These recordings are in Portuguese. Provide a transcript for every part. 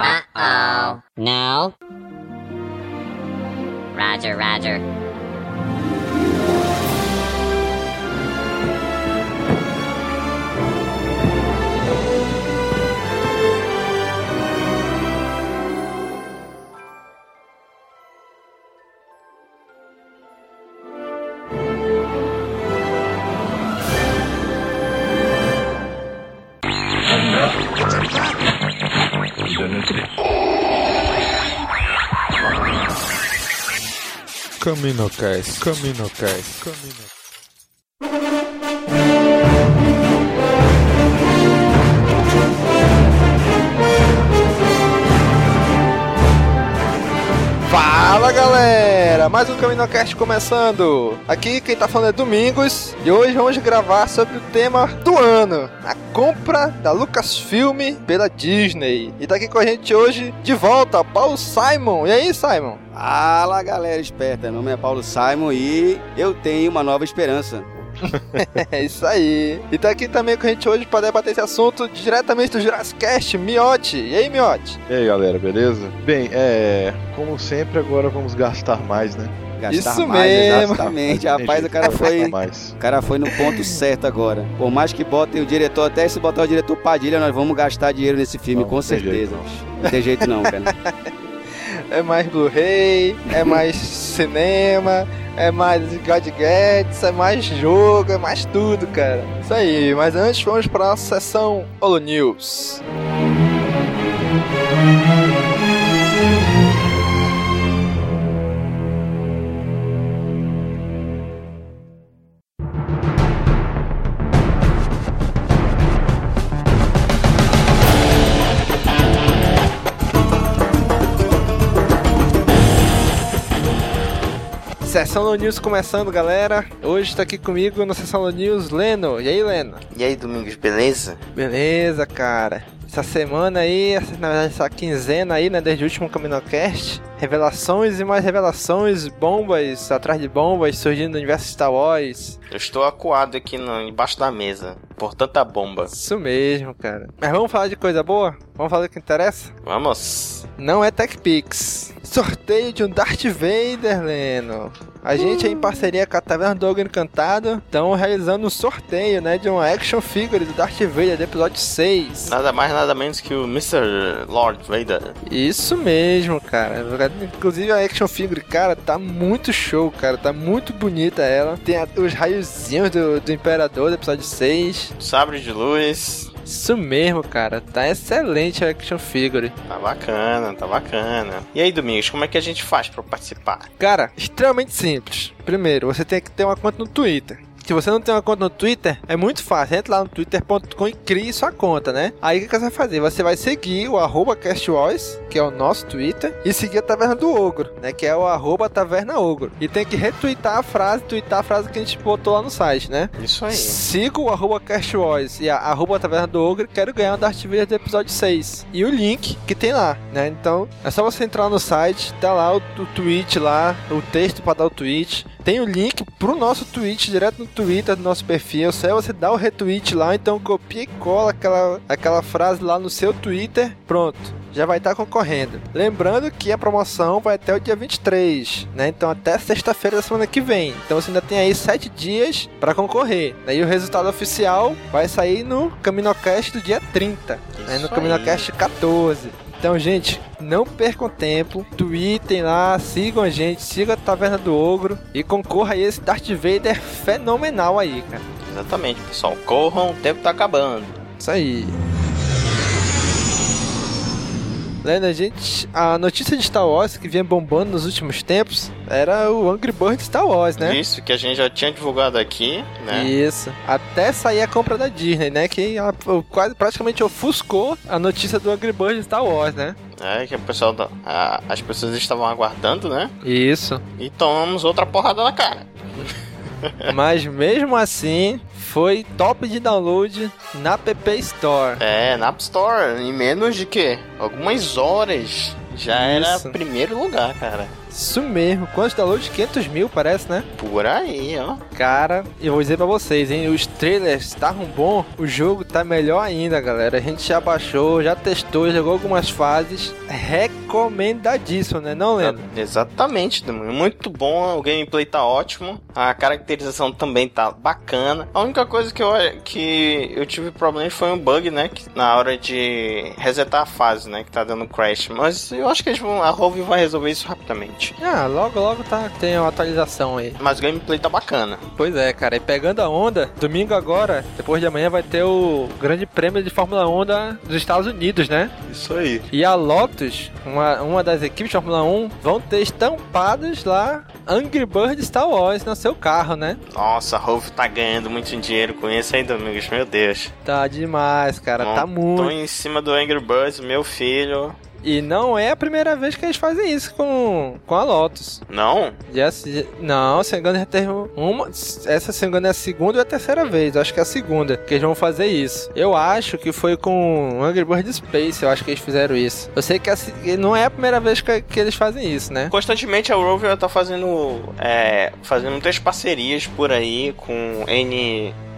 Uh-oh. No? Roger, roger. Caminocast, Caminocast, Caminocast. Fala galera, mais um Caminocast começando. Aqui quem tá falando é Domingos e hoje vamos gravar sobre o tema do ano, a compra da Lucasfilm pela Disney. E tá aqui com a gente hoje de volta Paulo Simon. E aí, Simon? Fala galera esperta, meu nome é Paulo Simon e eu tenho uma nova esperança. É isso aí. E tá aqui também com a gente hoje para debater esse assunto diretamente do Jurassic Cast, Miotti. E aí, Miotti? E aí galera, beleza? Bem, é. Como sempre, agora vamos gastar mais, né? Gastar Isso mais, mesmo. exatamente. Rapaz, o cara foi, Gastar o mais. cara foi no ponto certo agora. Por mais que botem o diretor, até se botar o diretor Padilha, nós vamos gastar dinheiro nesse filme, Não, com não tem certeza. jeito, Não tem jeito não, cara. É mais Blu-ray, é mais cinema, é mais gadgets, é mais jogo, é mais tudo, cara. Isso aí, mas antes vamos para a sessão Holo News. Sessão Holo News começando, galera. Hoje tá aqui comigo na Sessão Holo News, Leno. E aí, Leno? E aí, Domingos, beleza? Beleza, cara. Essa semana aí, essa- na verdade, essa quinzena aí, né, desde o último Caminocast, revelações e mais revelações, bombas atrás de bombas surgindo no universo Star Wars. Eu estou acuado aqui no, embaixo da mesa por tanta bomba. Isso mesmo, cara. Mas vamos falar de coisa boa? Vamos falar do que interessa? Vamos! Não é TechPix. Sorteio de um Darth Vader, Leno. A gente aí em parceria com a Taverna do Ogro Encantado estão realizando um sorteio, né, de uma action figure do Darth Vader do episódio 6. Nada mais, nada menos que o Mr. Lord Vader. Isso mesmo, cara. Inclusive a action figure, cara, tá muito show, cara. Tá muito bonita ela. Tem a- os raiozinhos do, do Imperador do episódio 6. Sabre de luz. Isso mesmo, cara. Tá excelente a action figure. Tá bacana, tá bacana. E aí, Domingos, como é que a gente faz pra participar? Cara, extremamente simples. Primeiro, você tem que ter uma conta no Twitter. Se você não tem uma conta no Twitter, é muito fácil. Entra lá no twitter.com e crie sua conta, né? Aí o que você vai fazer? Você vai seguir o arroba CastWars, que é o nosso Twitter, e seguir a Taverna do Ogro, né? Que é o arroba Taverna Ogro. E tem que retweetar a frase, tweetar a frase que a gente botou lá no site, né? Isso aí. Siga o arroba CastWars e a arroba Taverna do Ogro quero ganhar o Darth Vader do episódio 6. E o link que tem lá, né? Então, é só você entrar no site, tá lá o, o tweet lá, o texto para dar o tweet. Tem o link pro nosso tweet direto no Twitter do nosso perfil. Só é você dar o retweet lá, então copia e cola aquela, aquela frase lá no seu Twitter. Pronto. Já vai estar concorrendo. Lembrando que a promoção vai até o dia 23, né? Então até sexta-feira da semana que vem. Então você ainda tem aí 7 dias para concorrer. Daí o resultado oficial vai sair no Caminocast do dia 30, né? No Caminocast 14. Então, gente, não percam tempo, tweetem lá, sigam a gente, sigam a Taverna do Ogro e concorra a esse Darth Vader fenomenal aí, cara. Exatamente, pessoal. Corram, o tempo tá acabando. Isso aí. Lendo, a gente. A notícia de Star Wars que vinha bombando nos últimos tempos era o Angry Birds Star Wars, né? Isso que a gente já tinha divulgado aqui, né? Isso. Até sair a compra da Disney, né? Que ela quase praticamente ofuscou a notícia do Angry Birds Star Wars, né? É, que o pessoal, da- a- as pessoas estavam aguardando, né? Isso. E tomamos outra porrada na cara. Mas mesmo assim, foi top de download na PP Store. É, na App Store, em menos de que? Algumas horas. Já Isso. era primeiro lugar, cara. Isso mesmo. Quantos downloads? 500 mil, parece, né? Por aí, ó. Cara, eu vou dizer pra vocês, hein? Os trailers estavam bom, o jogo tá melhor ainda, galera. A gente já baixou, já testou, jogou algumas fases. Recomendadíssimo, né? Não, Leno? Exatamente, Demônio. muito bom. O gameplay tá ótimo. A caracterização também tá bacana. A única coisa que eu, que eu tive problema foi um bug, né? Que na hora de resetar a fase, né? Que tá dando crash. Mas eu acho que eles vão, a Rove vai resolver isso rapidamente. Ah, logo, logo tá, tem uma atualização aí. Mas o gameplay tá bacana. Pois é, cara. E pegando a onda, domingo agora, depois de amanhã, vai ter o Grande Prêmio de Fórmula 1 da, dos Estados Unidos, né? Isso aí. E a Lotus, uma, uma das equipes de Fórmula 1, vão ter estampados lá Angry Bird Star Wars no seu carro, né? Nossa, a Rove tá ganhando muito dinheiro com isso aí, Domingos. Meu Deus. Tá demais, cara. Tá Tô muito. em cima do Angry Birds, meu filho. E não é a primeira vez que eles fazem isso com, com a Lotus. Não? Já, se- não, se engano, já teve uma. Essa, se engano, é a segunda ou a terceira vez. Eu acho que é a segunda que eles vão fazer isso. Eu acho que foi com Angry Bird Space. Eu acho que eles fizeram isso. Eu sei que, a não é a primeira vez que, que eles fazem isso, né? Constantemente a Rover tá fazendo, é, fazendo muitas parcerias por aí com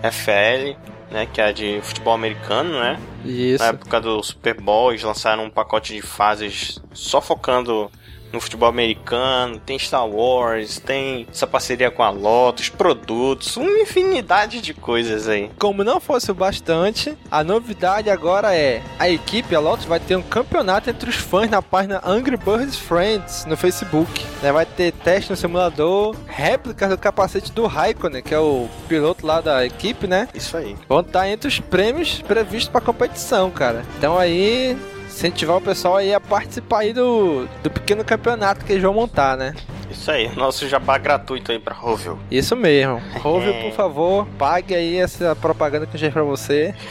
NFL, né, que é a de futebol americano, né? Isso. Na época do Super Bowl, eles lançaram um pacote de fases só focando no futebol americano. Tem Star Wars, tem essa parceria com a Lotus, produtos, uma infinidade de coisas aí. Como não fosse o bastante, a novidade agora é a equipe, a Lotus, vai ter um campeonato entre os fãs na página Angry Birds Friends no Facebook. né? Vai ter teste no simulador, réplicas do capacete do Raikkonen, que é o piloto lá da equipe, né? Isso aí. Vão estar entre os prêmios previstos para competição, cara. Então aí, incentivar o pessoal aí a participar aí do, do pequeno campeonato que eles vão montar, né? Isso aí. Nosso jabá gratuito aí pra Rovel. Isso mesmo. Rove, por favor, pague aí essa propaganda que eu fiz pra você.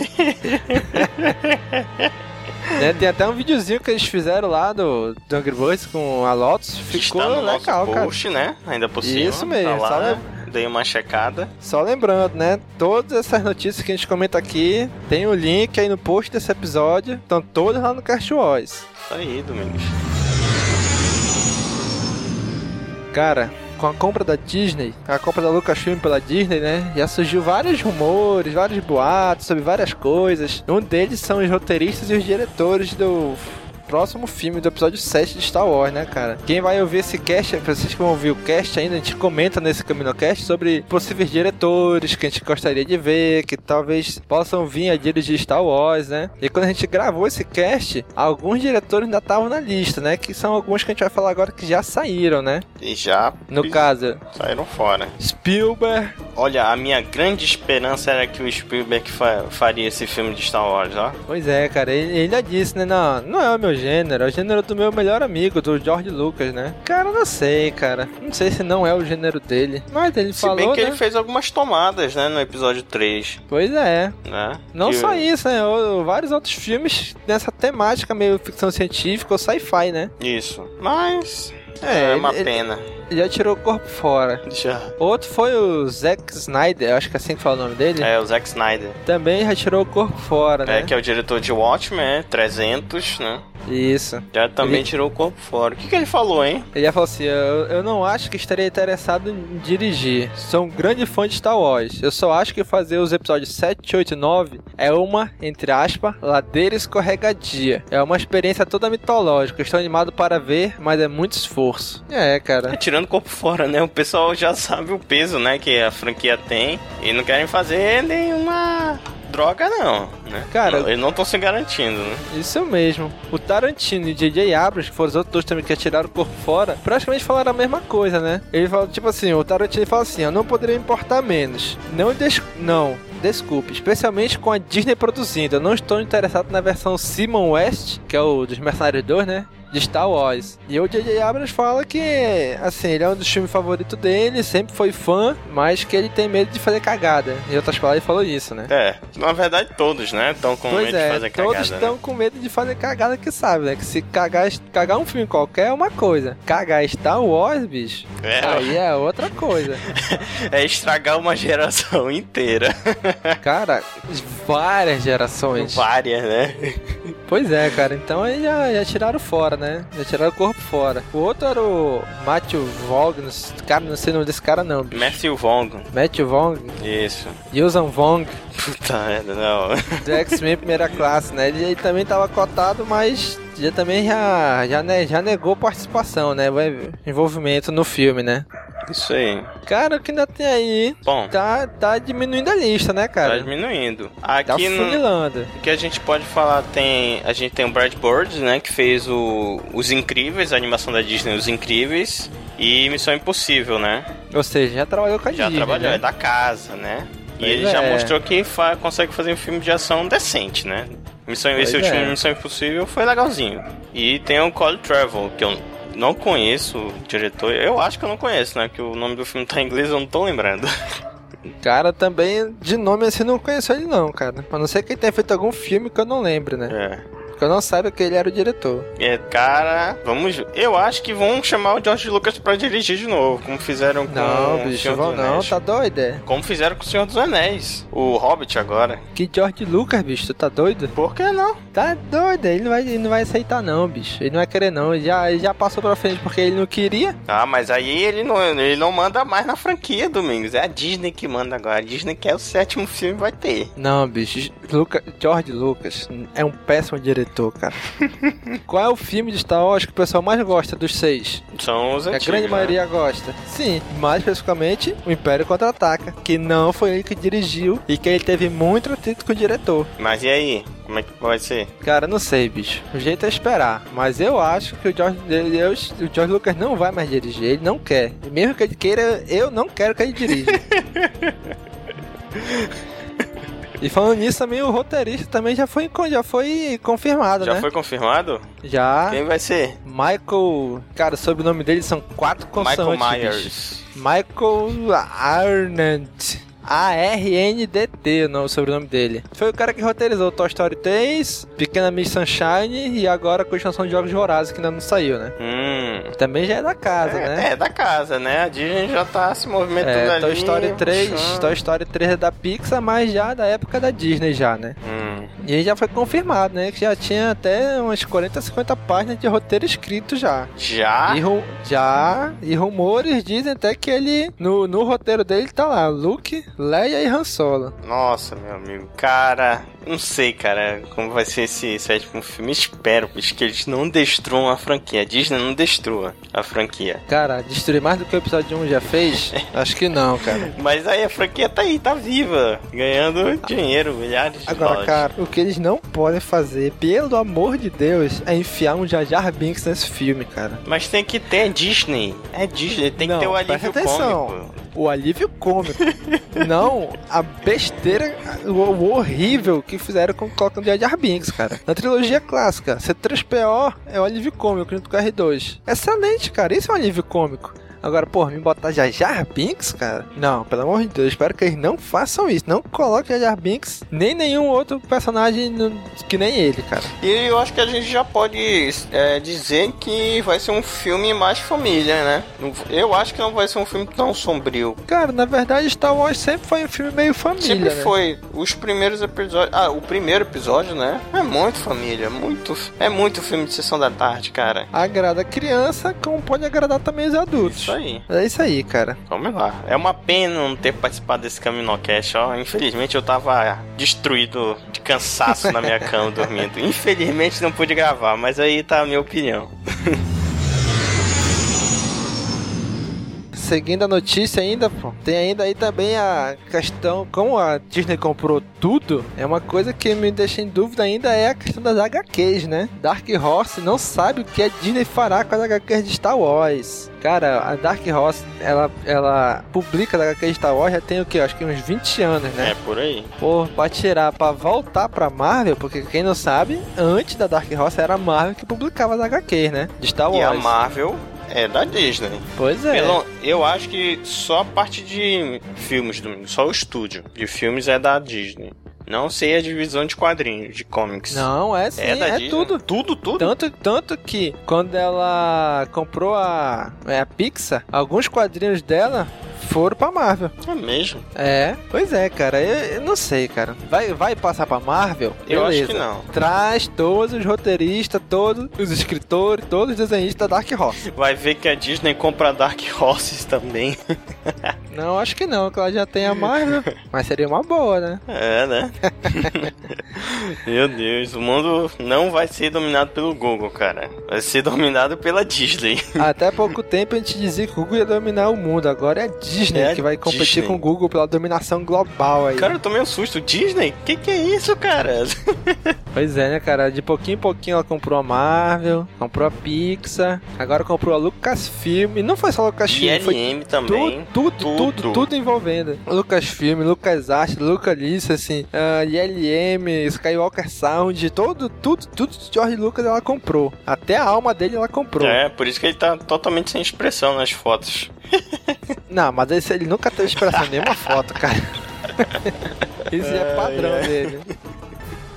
Né, tem até um videozinho que eles fizeram lá do, do Angry Birds com a Lotus. Ficou Está no legal, nosso cara. post, né? Ainda por cima. Isso mesmo, Tá lá, né? Dei uma checada. Só lembrando, né? Todas essas notícias que a gente comenta aqui, tem o link aí no post desse episódio. Estão todas lá no Cast Wars. Isso aí, Domingos. Cara, com a compra da Disney, a compra da Lucasfilm pela Disney, né? Já surgiu vários rumores, vários boatos sobre várias coisas. Um deles são os roteiristas e os diretores do próximo filme do episódio 7 de Star Wars, né, cara? Quem vai ouvir esse cast, pra vocês que vão ouvir o cast ainda, a gente comenta nesse CaminoCast sobre possíveis diretores que a gente gostaria de ver, que talvez possam vir a dirigir Star Wars, né? E quando a gente gravou esse cast, alguns diretores ainda estavam na lista, né? Que são alguns que a gente vai falar agora que já saíram, né? E já No caso, saíram fora. Spielberg, Olha, a minha grande esperança era que o Spielberg fa- faria esse filme de Star Wars, ó. Pois é, cara, ele, ele já disse, né? Não, não é o meu gênero, é o gênero do meu melhor amigo, do George Lucas, né? Cara, não sei, cara. Não sei se não é o gênero dele. Mas ele Se falou, bem que né? ele fez algumas tomadas, né, no episódio 3, Pois é. né? Não Que- só isso, né? Vários outros filmes nessa temática meio ficção científica ou sci-fi, né? Isso. Mas. É, É, uma ele- pena. Ele já tirou o corpo fora. Já. Outro foi o Zack Snyder, acho que é assim que fala o nome dele. É, o Zack Snyder. Também já tirou o corpo fora, né? É, que é o diretor de Watchmen, é, 300, né? Isso. Já também Ele- tirou o corpo fora. O que, que ele falou, hein? Ele já falou assim: eu, eu não acho que estaria interessado em dirigir. Sou um grande fã de Star Wars. Eu só acho que fazer os episódios 7, 8 e 9 é uma, entre aspas, ladeira escorregadia. É uma experiência toda mitológica. Estou animado para ver, mas é muito esforço. É, cara. É, tirando o corpo fora, né? O pessoal já sabe o peso, né, que a franquia tem e não querem fazer nenhuma droga, não, né? Cara- Não, eles não estão se garantindo, né? Isso mesmo. O Tarantino e J.J. Abrams, que foram os outros dois também que tiraram o corpo fora, praticamente falaram a mesma coisa, né? Ele falou, tipo assim, o Tarantino fala assim, eu não poderia importar menos. Não, des não, desculpe, especialmente com a Disney produzindo. Eu não estou interessado na versão Simon West, que é o dos Mercenários 2, né? De Star Wars. E o J.J. Abrams fala que, assim, ele é um dos filmes favoritos dele, sempre foi fã, mas que ele tem medo de fazer cagada. Em outras palavras, ele falou isso, né? É, na verdade todos, né? Estão com Pois medo de é, fazer todos cagada. estão né? com medo de fazer cagada que sabe, né? Que se cagar, cagar um filme qualquer é uma coisa. Cagar Star Wars, bicho, É, aí é outra coisa. é estragar uma geração inteira. Cara, várias gerações. Várias, né? Pois é, cara. Então aí já, já tiraram fora, né? Já tiraram o corpo fora. O outro era o Matthew Vaughn. Cara, não sei o nome desse cara não. bicho. Matthew Vaughn. Matthew Vaughn. Isso. Yusan Vaughn. Puta merda, não. Do X-Men primeira classe, né? Ele, ele também tava cotado, mas já também já, já, já negou participação, né? Envolvimento no filme, né? Isso aí. Cara, o que ainda tem aí Bom, tá, tá diminuindo a lista, né, tá cara? diminuindo. Tá Aqui no, funilando. O que a gente pode falar tem. A gente tem o Brad Bird, né? Que fez o, Os Incríveis, a animação da Disney, Os Incríveis. E Missão Impossível, né? Ou seja, já trabalhou com a Já Disney, trabalhou, né? é da casa, né? E Pois ele já é. mostrou que fa- consegue fazer um filme de ação decente, né? Missão, esse Pois último é. Missão Impossível foi legalzinho. E tem o Cole Travel, que eu não conheço o diretor. Eu acho que eu não conheço, né? Que o nome do filme tá em inglês, eu não tô lembrando. Cara, também de nome assim não conheço ele não, cara. A não ser que ele tenha feito algum filme que eu não lembro, né? É. Porque eu não saiba que ele era o diretor. É, cara, vamos. Eu acho que vão chamar o George Lucas pra dirigir de novo, como fizeram com Não, o bicho, Senhor não, Anéis. tá doido, é? Como fizeram com o Senhor dos Anéis. O Hobbit agora. Que George Lucas, bicho, tu tá doido? Por que não? Tá doido, ele não vai, ele não vai aceitar não, bicho. Ele não vai querer não, ele já, ele já passou pra frente porque ele não queria. Ah, mas aí ele não, ele não manda mais na franquia, Domingos. É a Disney que manda agora. A Disney quer o sétimo filme, vai ter. Não, bicho, Luca, George Lucas é um péssimo diretor, cara. Qual é o filme de Star Wars que o pessoal mais gosta dos seis? São os Que a antigos. grande né? maioria gosta. Sim, mais especificamente o Império Contra-Ataca, que não foi ele que dirigiu e que ele teve muito atrito com o diretor. Mas e aí? Como é que vai ser? Cara, não sei, bicho. O jeito é esperar. Mas eu acho que o George, eu- o George Lucas não vai mais dirigir. Ele não quer. E mesmo que ele queira, eu não quero que ele dirija. E falando nisso, também o roteirista também já foi, já foi confirmado, Já né? foi confirmado? Já. Quem vai ser? Michael. Cara, sobre o nome dele são quatro Michael consoantes. bicho. Myers. Michael Arndt. A-R-N-D-T, o nome- sobrenome dele. Foi o cara que roteirizou Toy Story 3, Pequena Miss Sunshine e agora a continuação de Jogos Vorazes, que ainda não saiu, né? Hum. Também já é da casa, é, né? é, da casa, né? A Disney já tá se movimentando É, ali. Toy Story 3, puxando. Toy Story 3 é da Pixar, mas já da época da Disney já, né? Hum. E aí já foi confirmado, né? Que já tinha até umas 40, 50 páginas de roteiro escrito já. Já? E já, e rumores dizem até que ele, no, no roteiro dele tá lá, Luke, Leia e Han Solo. Nossa, meu amigo. Cara, não sei, cara, como vai ser esse sétimo filme. Espero, bicho, que eles não destruam a franquia. A Disney não destrua a franquia. Cara, destruir mais do que o episódio 1 já fez? Acho que não, cara. Mas aí a franquia tá aí, tá viva, ganhando dinheiro, milhares de Agora, dólares. cara, o que eles não podem fazer, pelo amor de Deus, é enfiar um Jar Jar Binks nesse filme, cara. Mas tem que ter Disney. É Disney, tem Não, que ter o presta alívio atenção. cômico. O alívio cômico. não a besteira, o horrível que fizeram com colocando Jar Jar Binks, cara. Na trilogia clássica, C3PO é o alívio cômico junto com o R2. Excelente, cara. Isso é um alívio cômico. Agora, pô, me botar Jar Jar Binks, cara? Não, pelo amor de Deus, espero que eles não façam isso. Não coloquem Jar Jar Binks, nem nenhum outro personagem no- que nem ele, cara. E eu acho que a gente já pode é, dizer que vai ser um filme mais família, né? Eu acho que não vai ser um filme tão sombrio. Cara, na verdade, Star Wars sempre foi um filme meio família, Sempre né? foi. Os primeiros episódios. Ah, o primeiro episódio, né? É muito família. Muito, é muito filme de sessão da tarde, cara. Agrada criança, como pode agradar também os adultos. Isso aí. É isso aí, cara. Vamos lá. É uma pena não ter participado desse Caminocast, ó. Infelizmente eu tava destruído de cansaço na minha cama dormindo. Infelizmente não pude gravar, mas aí tá a minha opinião. Seguindo a notícia ainda, pô, tem ainda aí também a questão, como a Disney comprou tudo, é uma coisa que me deixa em dúvida ainda é a questão das HQs, né? Dark Horse não sabe o que a Disney fará com as HQs de Star Wars. Cara, a Dark Horse, ela, ela publica as HQs de Star Wars já tem o que? Acho que uns 20 anos, né? É por aí. Pô, pra tirar, pra voltar pra Marvel, porque quem não sabe, antes da Dark Horse era a Marvel que publicava as HQs, né? De Star E a Wars. Marvel é da Disney. Pois é. Pelo- eu acho que só a parte de filmes, Domingo, só o estúdio de filmes é da Disney. Não sei a divisão de quadrinhos, de comics. Não, é sim, é da é Disney. tudo. Tudo, tudo. Tanto, tanto que quando ela comprou a, é, a Pixar, alguns quadrinhos dela foram pra Marvel. É mesmo? É, pois é, cara. Eu, eu não sei, cara. Vai, vai passar pra Marvel? Eu acho Beleza. que não. Traz todos os roteiristas, todos os escritores, todos os desenhistas da Dark Horse. Vai ver que a Disney compra Dark Horses também. Não, acho que não, que ela já tem a Marvel. Mas seria uma boa, né? É, né? Meu Deus, o mundo não vai ser dominado pelo Google, cara. Vai ser dominado pela Disney. Até pouco tempo a gente dizia que o Google ia dominar o mundo. Agora é a Disney É a que vai competir Disney. com o Google pela dominação global aí. Cara, eu tomei um susto. Disney? Que que é isso, cara? Pois é, né, cara? De pouquinho em pouquinho ela comprou a Marvel, comprou a Pixar, agora comprou a Lucasfilm. E não foi só a Lucasfilm, foi ILM também. Tudo, tudo, tudo, Tudo. tudo envolvendo. Lucasfilm, LucasArts, Lucalice, assim, uh, ILM, Skywalker Sound, todo, tudo, tudo de George Lucas ela comprou. Até a alma dele ela comprou. É, por isso que ele tá totalmente sem expressão nas fotos. Não, mas esse, ele nunca teve expressão em nenhuma foto, cara. Isso é padrão ai. dele.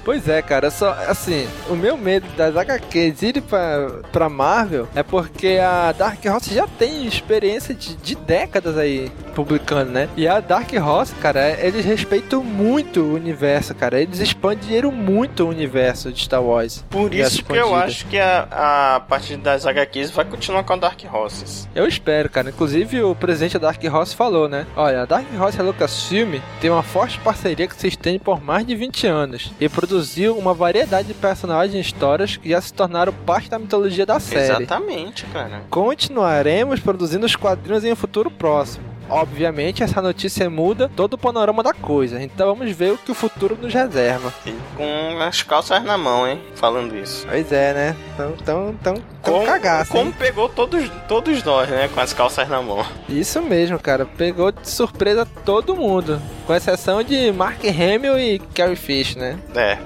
Pois é, cara, só assim, o meu medo das HQs irem pra, pra Marvel é porque a Dark Horse já tem experiência de, de décadas aí publicando, né? E a Dark Horse, cara, eles respeitam muito o universo, cara. Eles expandiram muito o universo de Star Wars. Por isso que eu acho que a, a parte das HQs vai continuar com a Dark Horses. Eu espero, cara. Inclusive, o presidente da Dark Horse falou, né? Olha, a Dark Horse e a Lucasfilm tem uma forte parceria que se estende por mais de 20 anos e produziu uma variedade de personagens e histórias que já se tornaram parte da mitologia da série. Exatamente, cara. Continuaremos produzindo os quadrinhos em um futuro próximo. Obviamente, essa notícia muda todo o panorama da coisa, então vamos ver o que o futuro nos reserva. E com as calças na mão, hein? Falando isso. Pois é, né? Tão, tão, tão, tão Como, cagaço, como hein? pegou todos, todos nós, né? Com as calças na mão. Isso mesmo, cara. Pegou de surpresa todo mundo. Com exceção de Mark Hamill e Carrie Fish, né? É.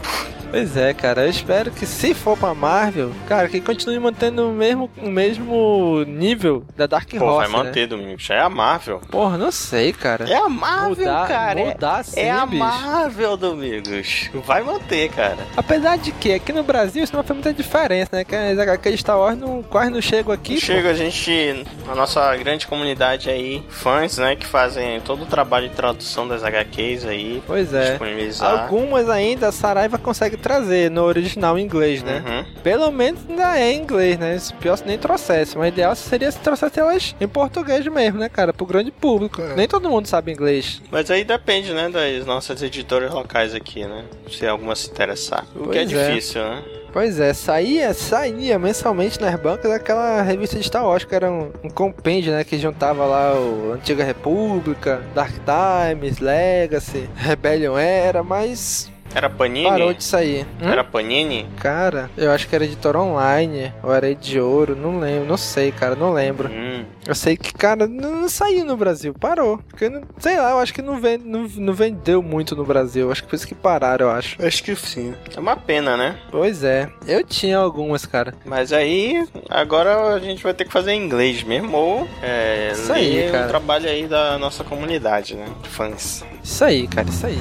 Pois é, cara. Eu espero que se for pra Marvel, cara, que continue mantendo o mesmo, o mesmo nível da Dark Pô, Horse, vai né? manter, Domingos. É a Marvel. Porra, não sei, cara. É a Marvel, mudar, cara. É- Mudar sim, é a bicho. Marvel, Domingos. Vai manter, cara. Apesar de que aqui no Brasil isso não faz muita diferença, né? Que as HQ de Star Wars não, quase não chegam aqui. pô. Chega a gente, a nossa grande comunidade aí, fãs, né, que fazem todo o trabalho de tradução das HQs aí, Pois é. disponibilizar. Algumas ainda a Saraiva consegue trazer no original em inglês, né? Uhum. Pelo menos ainda é em inglês, né? Se pior se nem trouxesse. Mas o ideal seria se trouxesse elas em português mesmo, né, cara? Pro grande público. Nem todo mundo sabe inglês. Mas aí depende, né, das nossas editoras locais aqui, né? Se alguma se interessar. O que é é. difícil, né? Pois é, saía, saía mensalmente nas bancas aquela revista de Star Wars, que era um, um compêndio, né? Que juntava lá o Antiga República, Dark Times, Legacy, Rebellion Era, mas Era Panini? parou de sair. Hum? Era Panini? Cara, eu acho que era editora online, ou era de ouro, não lembro, não sei, cara, não lembro. Hum. Eu sei que, cara, não, não saiu no Brasil, parou. Porque, não- sei lá, eu acho que não, vende, não, não vendeu muito no Brasil. Acho que por isso que pararam, eu acho. Acho que sim. É uma pena, né? Pois é, eu tinha algumas, cara. Mas aí, agora a gente vai ter que fazer em inglês mesmo, ou é, Isso aí, cara. o trabalho aí da nossa comunidade, né? De fãs. Isso aí, cara, isso aí.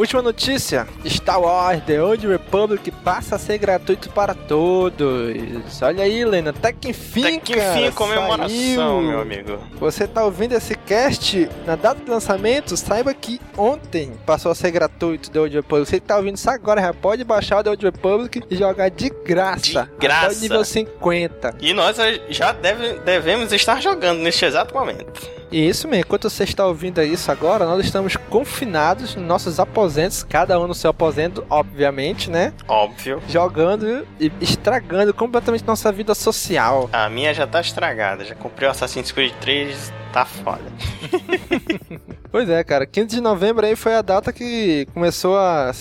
Última notícia: Star Wars The Old Republic passa a ser gratuito para todos. Olha aí, Lena, até que enfim, Até que enfim, comemoração, saiu. meu amigo. Você tá ouvindo esse cast na data de lançamento? Saiba que ontem passou a ser gratuito The Old Republic. Você que tá ouvindo isso agora já pode baixar o The Old Republic e jogar de graça. De Até graça. o nível 50. E nós já deve- devemos estar jogando neste exato momento. E isso mesmo, enquanto você está ouvindo isso agora, nós estamos confinados nos nossos aposentos, cada um no seu aposento, obviamente, né? Óbvio. Jogando e estragando completamente nossa vida social. A minha já tá estragada. Já comprei o Assassin's Creed 3, tá foda. Pois é, cara, 15 de novembro aí foi a data que começou a,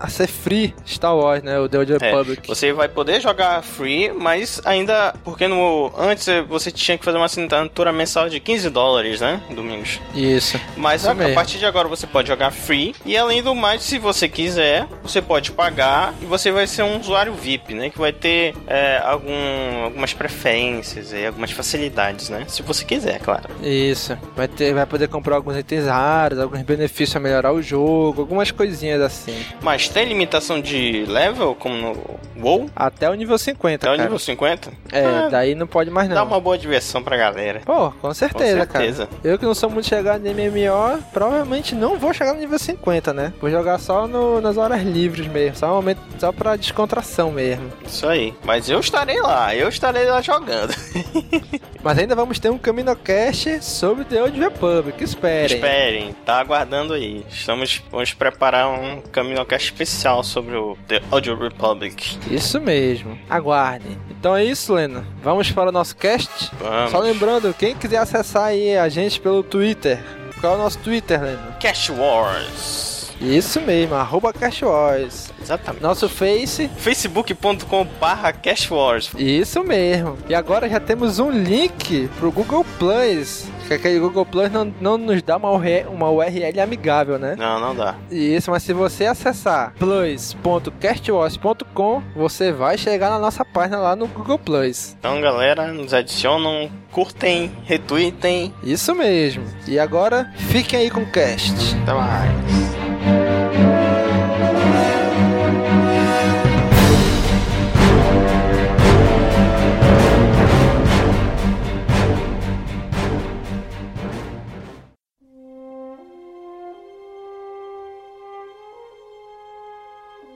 a ser free Star Wars, né? O The Old É, Republic. você vai poder jogar free, mas ainda. Porque no antes você tinha que fazer uma assinatura mensal de 15 dólares, né? Domingos. Isso. Mas a, a partir de agora você pode jogar free. E além do mais, se você quiser, você pode pagar e você vai ser um usuário VIP, né? Que vai ter é, algum, algumas preferências e algumas facilidades, né? Se você quiser, claro. Isso. Vai, ter, vai poder comprar alguns itens raros, alguns benefícios a melhorar o jogo, algumas coisinhas assim. Mas Mas tem limitação de level, como no WoW? Até o nível 50, Até o cara. nível 50? É, Ah, daí não pode mais não. Dá uma boa diversão pra galera. Pô, com certeza, Com certeza. cara. Eu que não sou muito chegado em MMO, provavelmente não vou chegar no nível 50, né? Vou jogar só no- nas horas livres mesmo, só um momento, só pra descontração mesmo. Isso aí. Mas eu estarei lá, eu estarei lá jogando. Mas ainda vamos ter um CaminoCast sobre The Old Republic, esperem. Esperem, tá aguardando aí. Estamos, vamos preparar um CaminoCast especial sobre o The Audio Republic. Isso mesmo, aguardem. Então é isso, Lena. Vamos para o nosso cast? Vamos. Só lembrando, quem quiser acessar aí a gente pelo Twitter, qual é o nosso Twitter, Lena? Cash Wars. Isso mesmo, arroba CashWars. Exatamente. Nosso Face, facebook.com barra Cash Wars. isso mesmo. E agora já temos um link pro Google Plus. Que aquele Google Plus não, não nos dá uma URL, uma URL amigável, né? Não, não dá. Isso, mas se você acessar plus.castwars.com, você vai chegar na nossa página lá no Google Plus. Então, galera, nos adicionam, curtem, retweetem. Isso mesmo. E agora, fiquem aí com o cast. Até mais.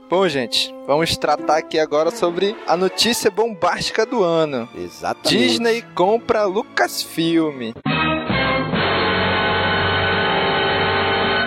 Bom, gente, vamos tratar aqui agora sobre a notícia bombástica do ano. Exatamente. Disney compra Lucasfilm.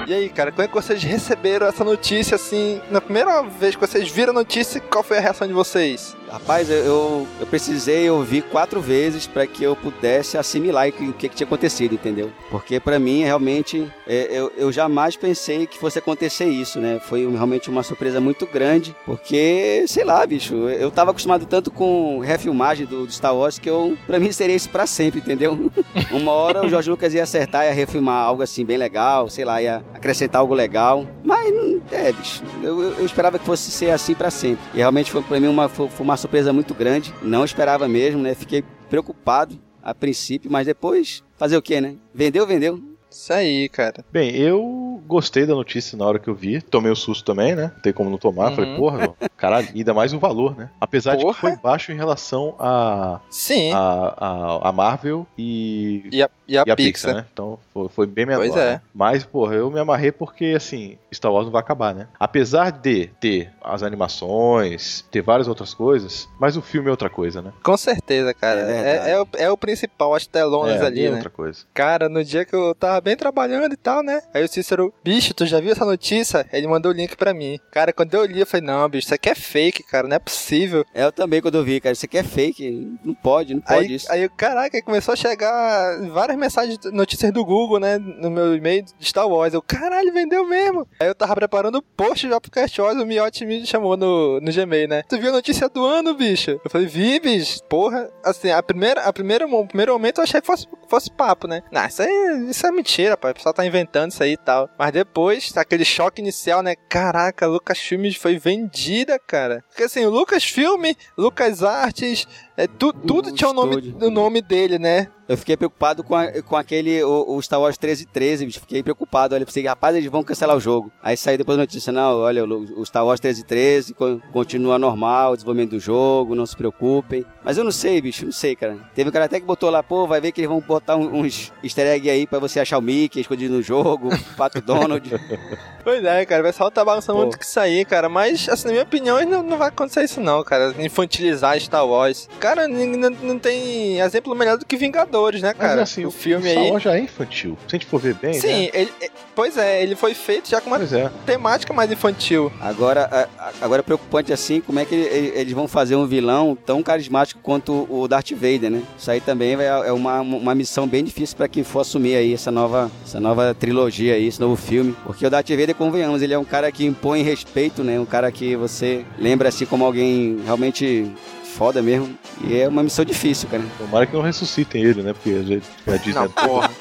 E aí, cara, como é que vocês receberam essa notícia assim? Na primeira vez que vocês viram a notícia, qual foi a reação de vocês? Rapaz, eu, eu, precisei ouvir quatro vezes para que eu pudesse assimilar o que, que tinha acontecido, entendeu? Porque para mim, realmente, é, eu, eu jamais pensei que fosse acontecer isso, né? Foi realmente uma surpresa muito grande, porque, sei lá, bicho, eu tava acostumado tanto com refilmagem do, do Star Wars que eu, pra mim, seria isso pra sempre, entendeu? uma hora o George Lucas ia acertar, ia refilmar algo assim bem legal, sei lá, ia acrescentar algo legal, mas, é, bicho, eu, eu- esperava que fosse ser assim pra sempre. E realmente foi pra mim uma, foi, uma surpresa muito grande, não esperava mesmo, né? Fiquei preocupado a princípio, mas depois fazer o quê, né? Vendeu, vendeu. Isso aí, cara. Bem, eu gostei da notícia na hora que eu vi. Tomei um susto também, né? Não tem como não tomar. Uhum. Falei, porra, caralho, ainda mais o valor, né? Apesar de Porra. que foi baixo em relação a, Sim. a, a, a Marvel e, E a, e a, e a Pixar. Pixar, né? Então foi, foi bem menor. Pois é. né? Mas, porra, eu me amarrei porque, assim, Star Wars não vai acabar, né? Apesar de ter as animações, ter várias outras coisas, mas o filme é outra coisa, né? Com certeza, cara. É É, é o, é o principal, as telonas é, ali, é né? outra coisa. Cara, no dia que eu tava bem trabalhando e tal, né? Aí o Cícero, bicho, tu já viu essa notícia? Ele mandou o link pra mim. Cara, quando eu li, eu falei, não, bicho, isso aqui é fake, cara, não é possível. É, Eu também, quando eu vi, cara, isso aqui é fake, não pode, não pode Aí, isso. aí, caraca, aí começou a chegar várias mensagens, notícias do Google, né? No meu e-mail de Star Wars. Eu, caralho, vendeu mesmo. Aí eu tava preparando o post já pro Cast Wars, o Miotti me chamou no, no Gmail, né? Tu viu a notícia do ano, bicho? Eu falei, vi, bicho. Porra, assim, a primeira, a primeira, o primeiro momento eu achei que fosse, fosse papo, né? Não, isso aí, isso é mentira, pai. O pessoal tá inventando isso aí e tal. Mas depois, aquele choque inicial, né? Caraca, Lucasfilm foi vendida, cara. Porque assim, o Lucasfilm, Lucas Artes, é, tu, tudo tinha o nome, o nome dele, né? Eu fiquei preocupado com, a- com aquele, o, o Star Wars 1313, bicho. Fiquei preocupado. Olha, pensei, rapaz, eles vão cancelar o jogo. Aí saiu depois a notícia, não, olha, o, o Star Wars 1313 co- continua normal, o desenvolvimento do jogo, não se preocupem. Mas eu não sei, bicho, não sei, cara. Teve um cara até que botou lá, pô, vai ver que eles vão botar uns easter egg aí pra você achar o Mickey escondido no jogo, o Pato Donald. Pois é, cara, o pessoal tá balançando muito isso aí, cara. Mas, assim, na minha opinião, não, não vai acontecer isso, não, cara. Infantilizar Star Wars. Cara, n- não tem exemplo melhor do que Vingadores, né, Mas cara? assim, o filme Star aí. Já é infantil. Se a gente for ver bem, né? Sim, ele, é- pois é, ele foi feito já com uma é. temática mais infantil. Agora, agora é preocupante assim, como é que ele- eles vão fazer um vilão tão carismático quanto o Darth Vader, né? Isso aí também é uma, uma missão bem difícil pra quem for assumir aí essa nova, essa nova trilogia aí, esse novo filme. Porque o Darth Vader, convenhamos, ele é um cara que impõe respeito, né? Um cara que você lembra assim como alguém realmente foda mesmo. E é uma missão difícil, cara. Tomara que não ressuscitem ele, né? Porque a gente já diz Não, porra.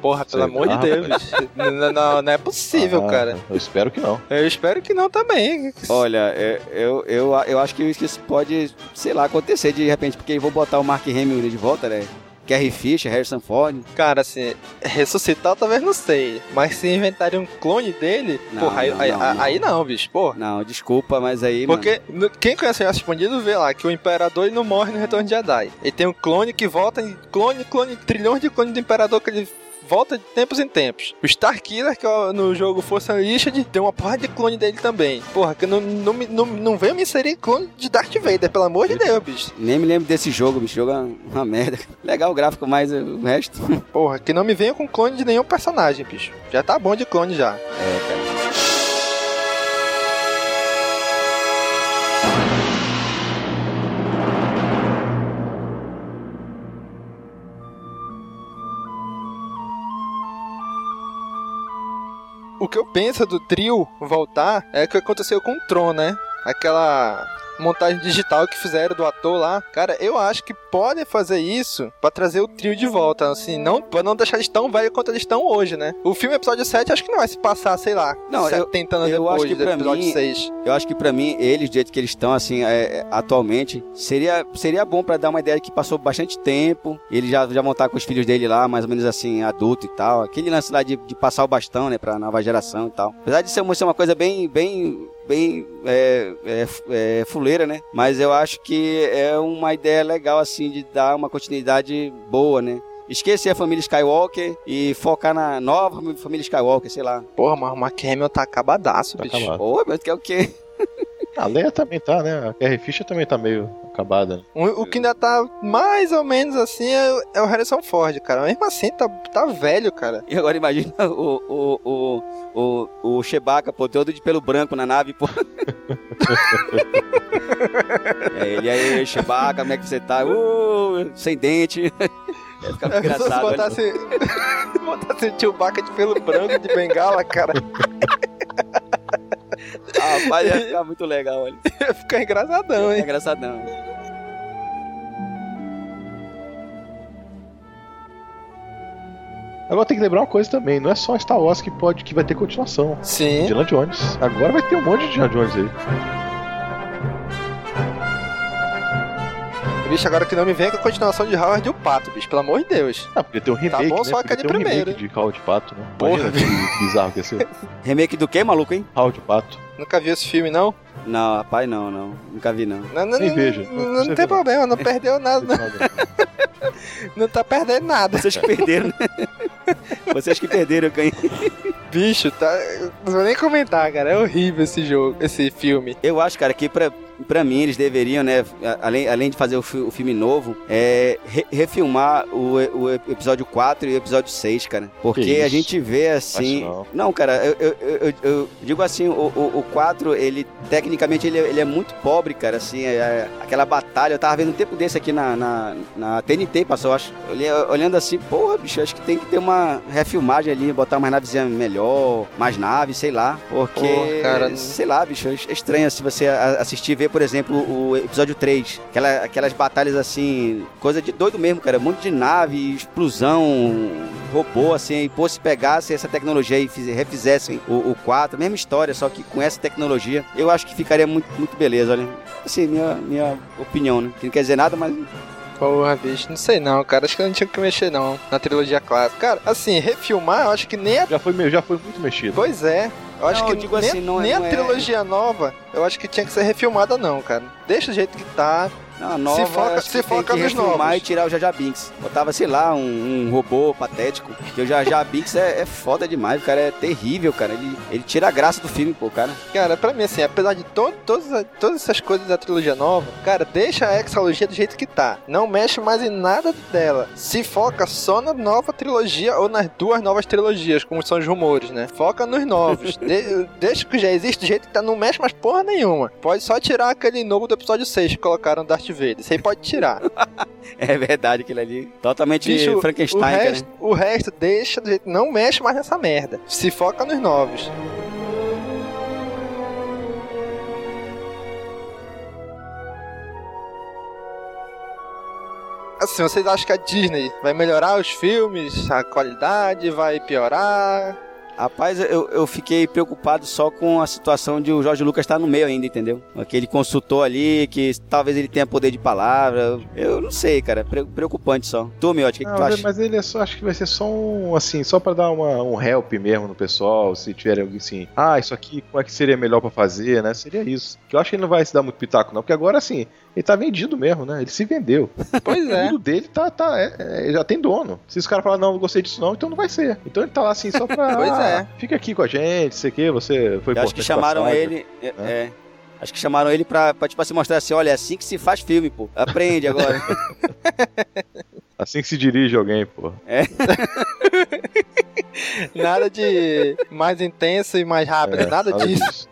Porra, pelo Sei amor de Deus. Não, não, não é possível, Ah, cara. Eu espero que não. Eu espero que não também. Olha, é- eu, eu, eu acho que isso pode, sei lá, acontecer de repente, porque eles vão botar o Mark Hamill de volta, né? Carrie Fisher, Harrison Ford. Cara, assim, ressuscitar talvez não sei. Mas se inventarem um clone dele, Não, porra, aí, não, aí, não, aí, aí não, bicho, porra. Não, desculpa, mas aí. mano, Porque no- quem conhece o Expandido vê lá que o Imperador ele não morre no Retorno de Jedi. Ele tem um clone que volta em clone, clone, trilhões de clones do Imperador que ele volta de tempos em tempos. O Starkiller, que no jogo Força Unleashed, tem uma porra de clone dele também. Porra, que não, não, me- não, não veio me inserir clone de Darth Vader, pelo amor de Deus, bicho. Nem me lembro desse jogo, bicho. O jogo é uma merda. Legal o gráfico, mas o resto. Porra, que não me venha com clone de nenhum personagem, bicho. Já tá bom de clone já. É, cara. O que eu penso do trio voltar é o que aconteceu com o Tron, né? Aquela montagem digital que fizeram do ator lá. Cara, eu acho que podem fazer isso pra trazer o trio de volta, assim, não para não deixar eles tão velhos quanto eles estão hoje, né? O filme episódio 7 acho que não vai se passar, sei lá, Não, eu- 70 anos eu depois acho que do pra episódio mim- 6. Eu acho que pra mim, eles, do jeito que eles estão, assim, é, é, atualmente, seria, seria bom pra dar uma ideia que passou bastante tempo. Ele já, já vão estar com os filhos dele lá, mais ou menos assim, adulto e tal. Aquele lance lá de, de passar o bastão, né, pra nova geração e tal. Apesar de ser uma, ser uma coisa bem, bem, bem é, é, é, fuleira, né? Mas eu acho que é uma ideia legal, assim, de dar uma continuidade boa, né? Esquecer a família Skywalker e focar na nova família Skywalker, sei lá. Porra, mas o Mark Hamill tá acabadaço, Tá bicho. acabado. Mas quer o quê? A Leia também tá, né? A Carrie Fisher também tá meio acabada. né? O, o que ainda tá mais ou menos assim é, o- é o Harrison Ford, cara. Mesmo assim, tá, tá velho, cara. E agora imagina o, o, o, o, o Chewbacca, pô, todo de pelo branco na nave, pô. é ele aí, Chewbacca, como é que você tá? Uh, sem dente. Ia ficar É, se engraçado. olha. botasse, botasse o Chewbacca de pelo branco de bengala, cara, Ah, rapaz, ia ficar muito legal, olha. ia ficar engraçadão, É hein? engraçadão. Agora tem que lembrar uma coisa também, não é só Star Wars que pode que vai ter continuação. Sim. Indiana Jones. Agora vai ter um monte de Indiana Jones aí. Bicho, agora que não me vem com a continuação de Howard e o Pato, bicho, pelo amor de Deus. Ah, podia ter um remake, bom né? só Podia ter um primeiro, remake de Howard de Pato, né? Porra. Que bizarro que ia ser. Remake do que, maluco, hein? Howard de Pato. Nunca vi esse filme, não? Não, rapaz, não, não. Nunca vi, não. Não, não, Nem veja. Não, Não tem não. problema, não perdeu nada, não, não tá perdendo nada. Vocês que perderam, né? Vocês que perderam, Caim. Bicho, tá. Não vou nem comentar, cara. É horrível esse jogo, esse filme. Eu acho, cara, que pra, pra mim eles deveriam, né, além, além de fazer o, o filme novo, é, re- refilmar o, o episódio 4 e o episódio 6, cara. Porque Que a gente vê assim. Não, cara, eu, eu, eu- eu digo assim, o, o, o 4, ele, tecnicamente, ele, é- ele é muito pobre, cara, assim, é- é aquela batalha, eu tava vendo um tempo desse aqui na, na, na TNT, passou, acho, olhando assim, porra, bicho, acho que tem que ter uma refilmagem ali, botar uma navezinha melhor, mais naves, sei lá, porque, Porra, cara, sei lá, bicho, é estranho se você a- assistir e ver, por exemplo, o episódio 3, aquela, aquelas batalhas assim, coisa de doido mesmo, cara, monte de nave, explosão, robô, assim, e pô, se pegasse essa tecnologia e fiz- refizessem o, o 4, mesma história, só que com essa tecnologia, eu acho que ficaria muito, muito beleza, olha. Assim, minha, minha opinião, né? Que não quer dizer nada, mas Porra, bicho, não sei não, cara. Acho que não tinha que mexer não na trilogia clássica. Cara, assim, refilmar, eu acho que nem a. Já foi, já foi muito mexido. Pois é. Eu acho Não, que eu digo nem, assim, não é- nem não a é- trilogia nova, eu acho que tinha que ser refilmada não, cara. Deixa do jeito que tá. A nova foca- que se tem foca que nos refilmar novos. e tirar o Jaja Binks. Botava, sei lá, um, um robô patético, porque o Jaja Binks é, é foda demais, o cara é terrível, cara. Ele, ele tira a graça do filme, pô, cara. Cara, pra mim, assim, apesar de to todas, todas essas coisas da trilogia nova, cara, deixa a exalogia do jeito que tá. Não mexe mais em nada dela. Se foca só na nova trilogia ou nas duas novas trilogias, como são os rumores, né? Foca nos novos. De- deixa que já existe do jeito que tá, não mexe mais porra nenhuma. Pode só tirar aquele novo do episódio 6 que colocaram Darth Vader. Isso aí pode tirar. É verdade aquilo ali. Totalmente Bicho, o Frankenstein, cara. resto, o resto deixa do jeito. Não mexe mais nessa merda. Se foca nos novos. Assim, vocês acham que a Disney vai melhorar os filmes, a qualidade, vai piorar? Rapaz, eu, eu fiquei preocupado só com a situação de o Jorge Lucas estar no meio ainda, entendeu? Aquele consultor ali, que talvez ele tenha poder de palavra. Eu não sei, cara. Pre- Preocupante só. Tu, Miotti, o que, que tu mas- acha? mas ele é só, acho que vai ser só um, assim, só pra dar uma, um help mesmo no pessoal, se tiver alguém assim, ah, isso aqui, como é que seria melhor pra fazer, né? Seria isso. Que eu acho que ele não vai se dar muito pitaco, não, porque agora, assim, ele tá vendido mesmo, né? Ele se vendeu. Pois O é. mundo dele tá, tá é- é, já tem dono. Se os caras falarem, não, não gostei disso não, então não vai ser. Então ele tá lá assim só pra. Pois ah, é. Fica aqui com a gente, sei que, você foi Eu acho que chamaram saga. ele. É, é. Acho que chamaram ele pra, pra, tipo assim, mostrar assim: olha, é assim que se faz filme, pô. Aprende agora. Assim que se dirige alguém, pô. Nada de mais intenso e mais rápido, É, nada disso.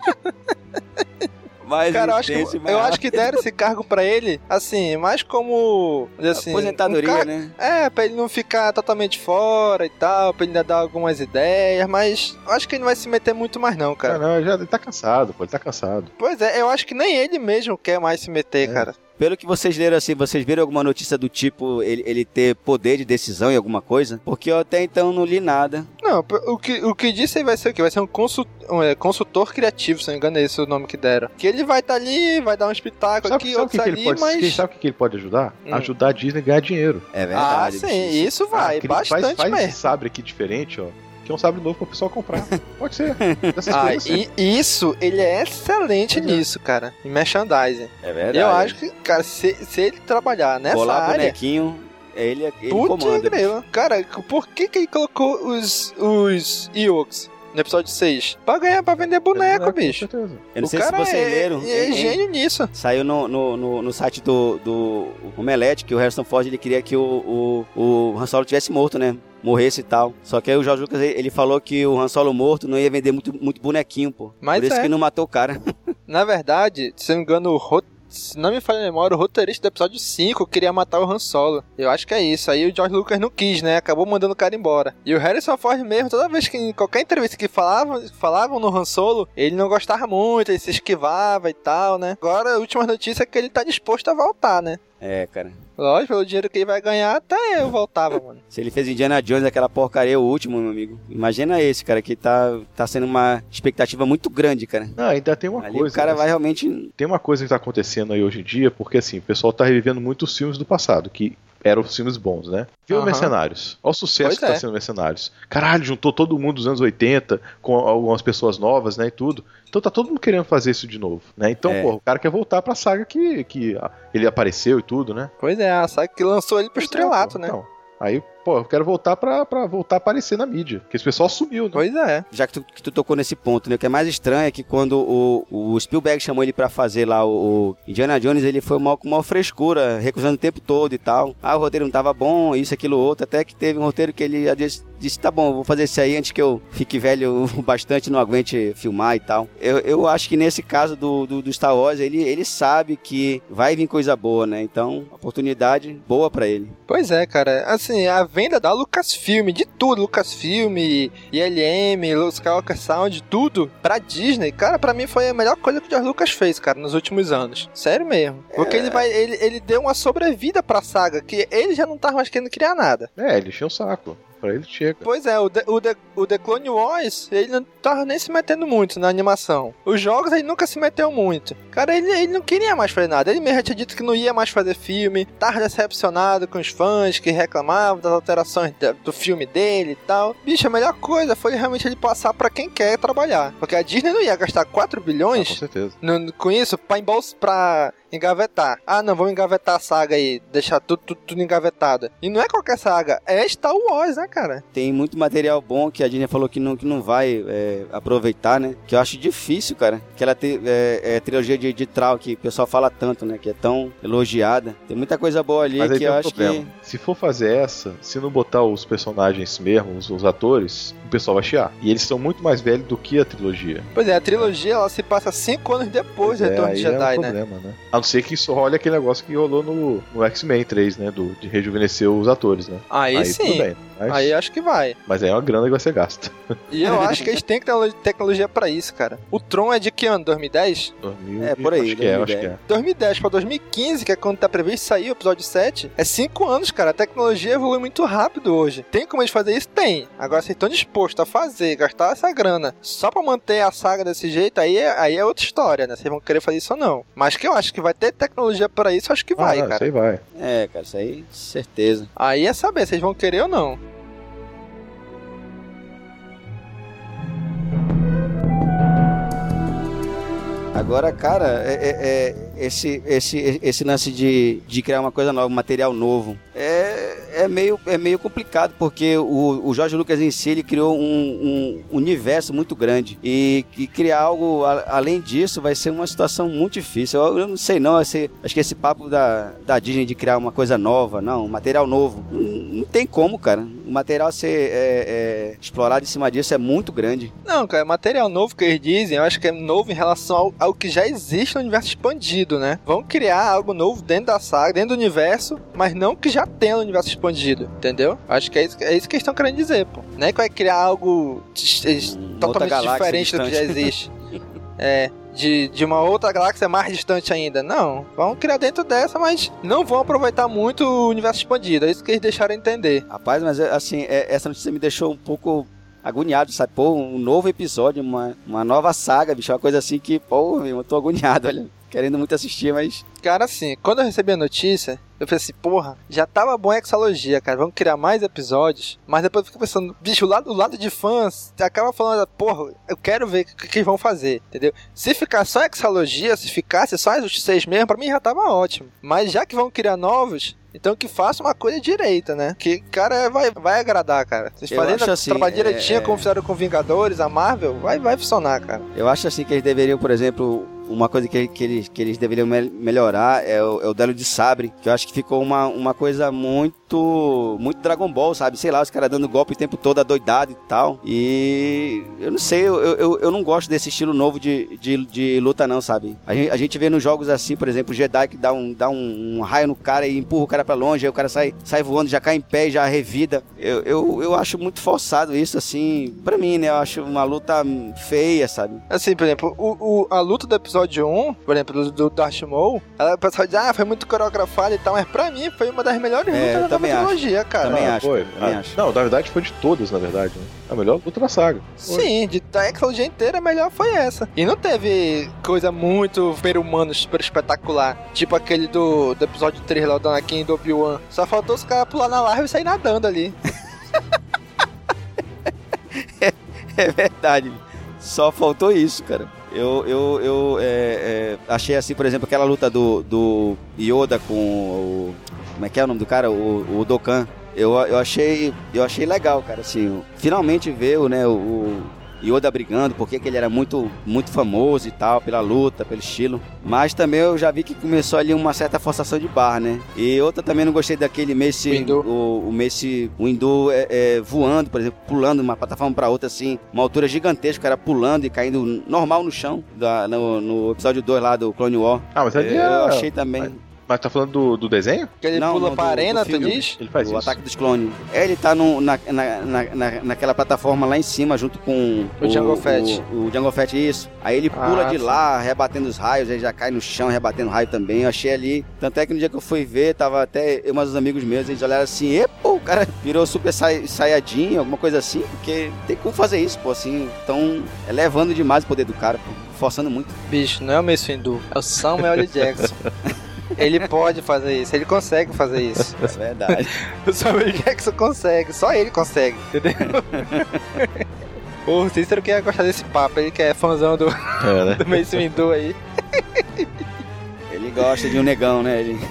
Mas Cara, eu acho, que, mais eu acho que deram esse cargo pra ele, assim, mais como. Assim, Aposentadoria, um car- né? É, pra ele não ficar totalmente fora e tal, pra ele ainda dar algumas ideias, mas eu acho que ele não vai se meter muito mais, não, cara. Cara, não, já, ele tá cansado, pô, ele tá cansado. Pois é, eu acho que nem ele mesmo quer mais se meter, É. cara. Pelo que vocês leram assim, vocês viram alguma notícia do tipo ele, ele ter poder de decisão em alguma coisa? Porque eu até então não li nada. Não, o que, o que disse aí vai ser o quê? Vai ser um, consul, um, é, consultor criativo, se não me engano, é esse o nome que deram. Que ele vai estar ali, vai dar um espetáculo Sabe, aqui, sabe o outros que, que ele ali, pode, mas. quem sabe o que, ele pode ajudar? Hum. Ajudar a Disney a ganhar dinheiro. É Ah, verdade. sim, bicho. isso vai, Ah, bastante faz, faz mesmo. esse sabre aqui diferente, ó. Que é um sabre novo pro pessoal comprar. Pode ser. Dessas Ah, coisas e isso, ele é excelente é. nisso, cara. Em merchandising. É verdade. Eu acho que, cara, se, se ele trabalhar nessa Colar área. bonequinho, ele, ele comanda. Cara, por que, que ele colocou os, os Ewoks no episódio 6? Pra ganhar, pra vender boneco, É, bicho. Com certeza. Eu não o sei se vocês é, leram. é hein? gênio nisso. Saiu no, no, no, no site do, do Omelete que o Harrison Ford ele queria que o, o, o Han Solo tivesse morto, né? Morresse e tal. Só que aí o Jorge Lucas ele falou que o Han Solo morto não ia vender muito, muito bonequinho, pô. Mas Por isso é. que não matou o cara. Na verdade, se não me engano, o ro- se não me falha a memória, o roteirista do episódio 5 queria matar o Han Solo. Eu acho que é isso. Aí o George Lucas não quis, né? Acabou mandando o cara embora. E o Harrison Ford mesmo, toda vez que em qualquer entrevista que falavam, falavam no Han Solo, ele não gostava muito, ele se esquivava e tal, né? Agora, a última notícia é que ele tá disposto a voltar, né? É, cara. Lógico, pelo dinheiro que ele vai ganhar, até eu voltava, mano. Se ele fez Indiana Jones, aquela porcaria, o último, meu amigo. Imagina esse, cara, que tá, tá sendo uma expectativa muito grande, cara. Não, ainda tem uma Ali coisa. o cara né? vai realmente. Tem uma coisa que tá acontecendo aí hoje em dia, porque assim, o pessoal tá revivendo muito os filmes do passado, que eram os filmes bons, né? O Aham. Mercenários. Olha o sucesso Pois que tá é. sendo Mercenários. Caralho, juntou todo mundo dos anos 80 com algumas pessoas novas, né? E tudo. Então tá todo mundo querendo fazer isso de novo, né? Então, É. pô, o cara quer voltar pra saga que, que ele apareceu e tudo, né? Pois é, a saga que lançou ele pro estrelato, Então, né? Então, aí, pô, eu quero voltar pra, pra voltar a aparecer na mídia. Porque esse pessoal sumiu, né? Pois é. Já que tu, que tu tocou nesse ponto, né? O que é mais estranho é que quando o, o Spielberg chamou ele pra fazer lá o, o Indiana Jones, ele foi mal com uma frescura, recusando o tempo todo e tal. Ah, o roteiro não tava bom, isso, aquilo, outro. Até que teve um roteiro que ele já disse, disse tá bom, vou fazer isso aí antes que eu fique velho o bastante, não aguente filmar e tal. Eu, eu acho que nesse caso do, do, do Star Wars, ele, ele sabe que vai vir coisa boa, né? Então, oportunidade boa pra ele. Pois é, cara. Assim, a venda da Lucasfilm, de tudo, Lucasfilm, ILM, Skywalker Sound, tudo, pra Disney, cara, pra mim foi a melhor coisa que o George Lucas fez, cara, nos últimos anos. Sério mesmo. Porque ele vai. Ele, ele deu uma sobrevida pra saga, que ele já não tava mais querendo criar nada. É, ele encheu o saco. Pra ele chega. Pois é, o The, o, The, o The Clone Wars, ele não tava nem se metendo muito na animação. Os jogos, ele nunca se meteu muito. Cara, ele, ele não queria mais fazer nada. Ele mesmo tinha dito que não ia mais fazer filme. Tava decepcionado com os fãs que reclamavam das alterações da- do filme dele e tal. Bicho, a melhor coisa foi realmente ele passar pra quem quer trabalhar. Porque a Disney não ia gastar 4 Ah, com bilhões certeza. no- com isso pra, embol- pra engavetar. Ah, não, vamos engavetar a saga aí, deixar tudo, tudo, tudo engavetado. E não é qualquer saga, é Star Wars, né, cara? Tem muito material bom que a Disney falou que não, que não vai é, aproveitar, né? Que eu acho difícil, cara. Aquela te, é, é, trilogia de, de Trau que o pessoal fala tanto, né? Que é tão elogiada. Tem muita coisa boa ali Mas aí que eu um acho problema. que. Se for fazer essa, se não botar os personagens mesmo, os, os atores, o pessoal vai chiar. E eles são muito mais velhos do que a trilogia. Pois é, a trilogia ela se passa 5 anos depois do É, Retorno aí de é um Jedi, né? problema, né? A não ser que isso role aquele negócio que rolou no, no X-Men 3, né? Do, de rejuvenescer os atores, né? Aí, tudo sim. bem. Mas, Aí acho que vai. mas aí é uma grana que vai ser gasta. E eu acho que eles têm tecno- tecnologia pra isso, cara. O Tron é de que ano? 2010? 2000, É, por aí, Acho que é, acho que 2010. é. 2010 pra 2015, que é quando tá previsto sair o episódio 7, é 5 anos, cara. A tecnologia evolui muito rápido hoje. Tem como eles fazer isso? Tem. Agora, se estão dispostos a fazer, gastar essa grana só pra manter a saga desse jeito, aí é, aí é outra história, né? Vocês vão querer fazer isso ou não. Mas que eu acho que vai ter tecnologia pra isso, eu acho que vai, ah, cara. Isso aí vai. É, cara, isso aí, certeza. Aí é saber se vocês vão querer ou não. Agora, cara, é, é- é- esse, esse, esse lance de, de criar uma coisa nova, um material novo, é, é, meio, é meio complicado, porque o, o Jorge Lucas em si, ele criou um, um universo muito grande. E, e criar algo a- além disso vai ser uma situação muito difícil. Eu, eu não sei não, esse, acho que esse papo da, da Disney de criar uma coisa nova, não, um material novo, não, não tem como, cara. O material ser é, é, explorado em cima disso é muito grande. Não, cara, material novo que eles dizem, eu acho que é novo em relação ao, ao que já existe no universo expandido, né? Vão criar algo novo dentro da saga, dentro do universo, mas não que já tenha no universo expandido, entendeu? Acho que é isso, é isso que eles estão querendo dizer, pô. Não é que vai criar algo Hum, totalmente diferente do que já distante. existe. é. De, de uma outra galáxia mais distante ainda. Não, vão criar dentro dessa, mas não vão aproveitar muito o universo expandido. É isso que eles deixaram entender. Rapaz, mas assim, é- essa notícia me deixou um pouco agoniado, sabe? Pô, um novo episódio, uma, uma nova saga, bicho, uma coisa assim que, pô, eu tô agoniado, olha. Querendo muito assistir, mas Cara, assim, quando eu recebi a notícia, eu falei assim, porra, já tava bom a exalogia, cara, vamos criar mais episódios. Mas depois eu fico pensando, bicho, o lado, o lado de fãs acaba falando, porra, eu quero ver o que, que vão fazer, entendeu? Se ficar só exalogia, se ficasse só os seis mesmo, pra mim já tava ótimo. Mas já que vão criar novos, então que faça uma coisa direita, né? Que, cara, vai, vai agradar, cara. Vocês fazendo assim, trabalho é- direitinho, é- como fizeram com Vingadores, a Marvel, vai, vai funcionar, cara. eu acho assim que eles deveriam, por exemplo, uma coisa que, que, eles, que eles deveriam mel- melhorar é o, é o duelo de sabre, que eu acho que ficou uma, uma coisa muito muito Dragon Ball, sabe? Sei lá, os caras dando golpe o tempo todo, adoidado e tal. E eu não sei, eu, eu, eu não gosto desse estilo novo de, de, de luta não, sabe? A gente, a gente vê nos jogos assim, por exemplo, o Jedi que dá um, dá um, um raio no cara e empurra o cara pra longe, aí o cara sai, sai voando, já cai em pé já revida. Eu, eu, eu acho muito forçado isso, assim, pra mim, né? Eu acho uma luta feia, sabe? Assim, por exemplo, o, o- a luta do episódio 1, por exemplo, do, do Darth Maul, ela, o pessoal diz, ah, foi muito coreografada e tal, mas pra mim foi uma das melhores É, lutas da trilogia, cara. Também Ah, acho, foi. também Ah, acho. Não, na verdade foi de todas, na verdade. né? A melhor luta da saga. Foi. Sim, de, da trilogia inteira, a melhor foi essa. E não teve coisa muito super-humana, super espetacular. Tipo aquele do, do episódio 3 lá, do Anakin e do Obi-Wan. Só faltou os caras pular na larva e sair nadando ali. É verdade. Só faltou isso, cara. Eu, eu, eu é, é, achei assim, por exemplo, aquela luta do, do Yoda com o. Como é que é o nome do cara? O, o Dokkan. Eu, eu, achei, eu achei legal, cara. Assim, finalmente ver né, o Yoda brigando, porque que ele era muito, muito famoso e tal, pela luta, pelo estilo. Mas também eu já vi que começou ali uma certa forçação de barra, né? E outra também não gostei daquele Messi, Windu. o, o Messi, o Hindu é, é, voando, por exemplo, pulando de uma plataforma para outra assim, uma altura gigantesca, o cara pulando e caindo normal no chão, da- no, no episódio 2 lá do Clone War. Ah, mas ali eu é... achei também. Mas tá falando do, do desenho? Que ele Não, pula não, pra do- arena, do tu diz? Ele faz o isso. ataque dos clones. Ele tá no, na, na, na, na- naquela plataforma lá em cima, junto com O Jango Fett. O, o Jango Fett, isso. Aí ele pula Ah, de sim. lá, rebatendo os raios, aí já cai no chão, rebatendo raio também. Eu achei ali. Tanto é que no dia que eu fui ver, tava até eu e mais uns amigos meus, eles olharam assim, e pô, o cara virou super sai, saiyajin, alguma coisa assim, porque tem como fazer isso, pô, assim. Então, elevando demais o poder do cara, pô, forçando muito. Bicho, não é o Mace Windu, é o Samuel L. Jackson. Ele pode fazer isso, ele consegue fazer isso. É verdade. O Samuel L. Jackson consegue, só ele consegue, entendeu? O Cícero que ia gostar desse papo, ele que é fãzão do, É, né? do Mace Windu aí. Ele gosta de um negão, né? Ele...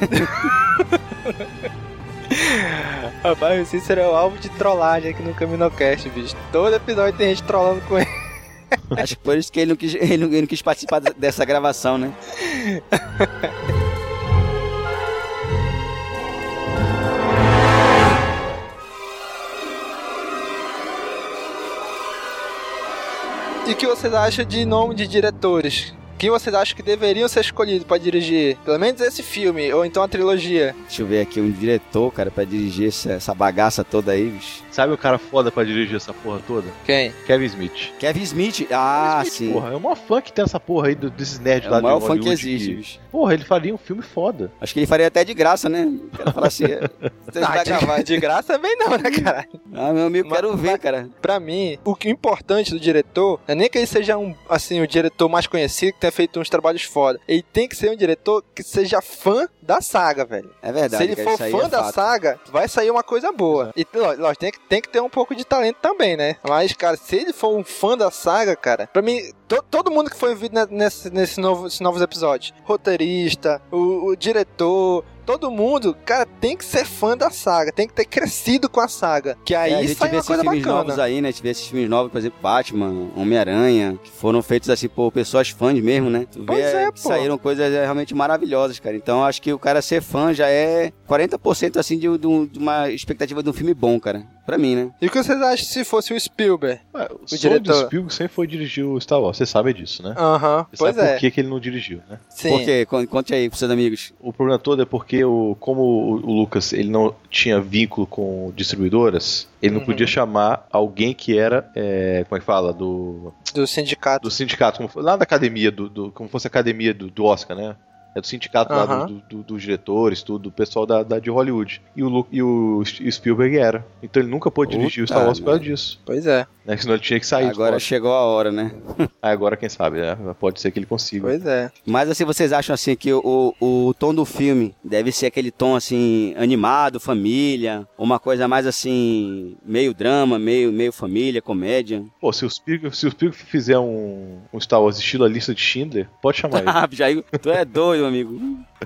Rapaz, o Cícero é o alvo de trollagem aqui no Caminocast, bicho. Todo episódio tem gente trollando com ele. Acho que por isso que ele não quis, ele não, ele não quis participar dessa gravação, né? E o que vocês acham de nome de diretores? Quem vocês acham que deveriam ser escolhidos pra dirigir? Pelo menos esse filme, ou então a trilogia. Deixa eu ver aqui um diretor, cara, pra dirigir essa, essa bagaça toda aí, bicho. Sabe o cara foda pra dirigir essa porra toda? Quem? Kevin Smith. Kevin Smith. Ah, Kevin Smith, sim. Porra, é o maior fã que tem essa porra aí do- desses nerds É lá o maior de fã que Hollywood existe, que- bicho. Porra, ele faria um filme foda. Acho que ele faria até de graça, né? O cara fala assim, é, você Ah, gravar. de, de graça também não, né, cara? Ah, meu amigo, Mas- quero ver, cara. Pra mim, o que é importante do diretor não é nem que ele seja um, assim, o diretor mais conhecido, que tenha feito uns trabalhos foda. Ele tem que ser um diretor que seja fã da saga, velho. É verdade. Se ele for fã é da fato. saga, vai sair uma coisa boa. E, ló- lógico, tem que, tem que ter um pouco de talento também, né? Mas, cara, se ele for um fã da saga, cara, pra mim, to- todo mundo que foi envolvido ne- nesse, novo, nesses novos episódios, roteirista, o, o diretor, todo mundo, cara, tem que ser fã da saga, tem que ter crescido com a saga. Que aí É, a gente sai vê uma esses coisa filmes bacana. novos aí, né? A gente vê esses filmes novos, por exemplo, Batman, Homem-Aranha, que foram feitos assim por pessoas fãs mesmo, né? Tu vê Pois é, que pô. saíram coisas é, realmente maravilhosas, cara. Então acho que o cara ser fã já é 40% assim de- de uma expectativa de um filme bom, cara. Pra mim, né? E o que vocês acham se fosse o Spielberg? Ué, o diretor. do Spielberg sempre foi dirigir o Star Wars, você sabe disso, né? Aham, Você pois sabe é. por que, que ele não dirigiu, né? Sim. Por quê? Con- Conte aí pros seus amigos. O problema todo é porque o, como o, Lucas ele não tinha vínculo com distribuidoras, ele não Uhum. podia chamar alguém que era, é, como é que fala, do, Do sindicato. do sindicato, como, lá da academia, do, do- como fosse a academia do, do Oscar, né? É do sindicato lá do- do- do- dos diretores, tudo, do pessoal da, da de Hollywood. E o, Lu- e o Spielberg era. Então ele nunca pôde dirigir o Star Puta Wars por causa disso. Pois é, Né? Senão ele tinha que sair. Agora chegou a hora, né? Agora quem sabe, né? Pode ser que ele consiga. pois é. Mas assim, vocês acham assim que o, o tom do filme deve ser aquele tom assim, animado, família, uma coisa mais assim, meio drama, meio, meio família, comédia? Pô, se o Spielberg, se o Spielberg fizer um, um Star Wars estilo a lista de Schindler, pode chamar ele. Ah, Jair, tu é doido, amigo.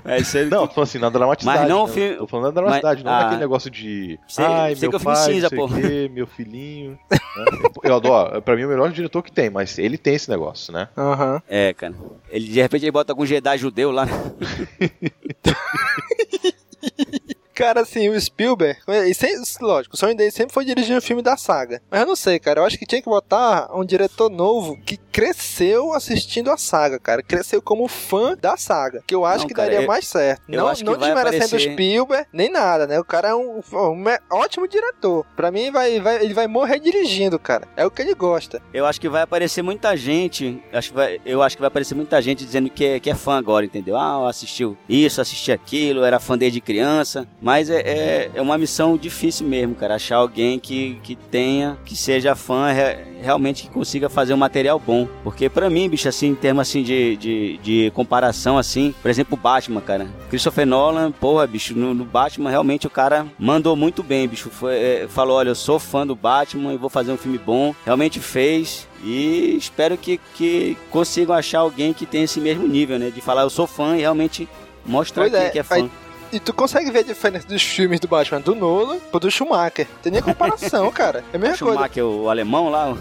É isso aí. Não, tô falando assim, na dramaticidade. Mas não né? fi- Tô falando na dramaticidade, Mas- não ah. naquele negócio de. Sei- Ai, sei meu que eu pai, cinza, não quê, meu filhinho. né? Eu adoro, pra mim é o melhor diretor que tem, mas ele tem esse negócio, né? Aham. É, cara. Ele de repente ele bota algum Jedi judeu lá. Cara, assim, o Spielberg, e sem- lógico, o sonho dele sempre foi dirigir um filme da saga. Mas eu não sei, cara, eu acho que tinha que botar um diretor novo que cresceu assistindo a saga, cara. Cresceu como fã da saga. Que eu acho Não, que cara, daria eu- mais certo. não acho não desmerecendo o Spielberg, nem nada, né? O cara é um, um ótimo diretor. Pra mim, vai, vai- ele vai morrer dirigindo, cara. É o que ele gosta. Eu acho que vai aparecer muita gente. Acho que vai, eu acho que vai aparecer muita gente dizendo que é, que é fã agora, entendeu? Ah, assistiu isso, assistiu aquilo, era fã desde criança. Mas é, é, é uma missão difícil mesmo, cara. Achar alguém que, que tenha, que seja fã, re- realmente que consiga fazer um material bom. Porque pra mim, bicho, assim, em termos assim de, de, de comparação, assim, por exemplo, o Batman, cara. Christopher Nolan, porra, bicho, no, no Batman realmente o cara mandou muito bem, bicho. Foi, é, falou, olha, eu sou fã do Batman e vou fazer um filme bom. Realmente fez. E espero que, que consigam achar alguém que tenha esse mesmo nível, né? De falar, eu sou fã e realmente mostrar é, que é fã. aí- E tu consegue ver a diferença dos filmes do Batman do Nolan pro do Schumacher. Tem nem comparação, cara. É a mesma coisa. Schumacher, o alemão lá,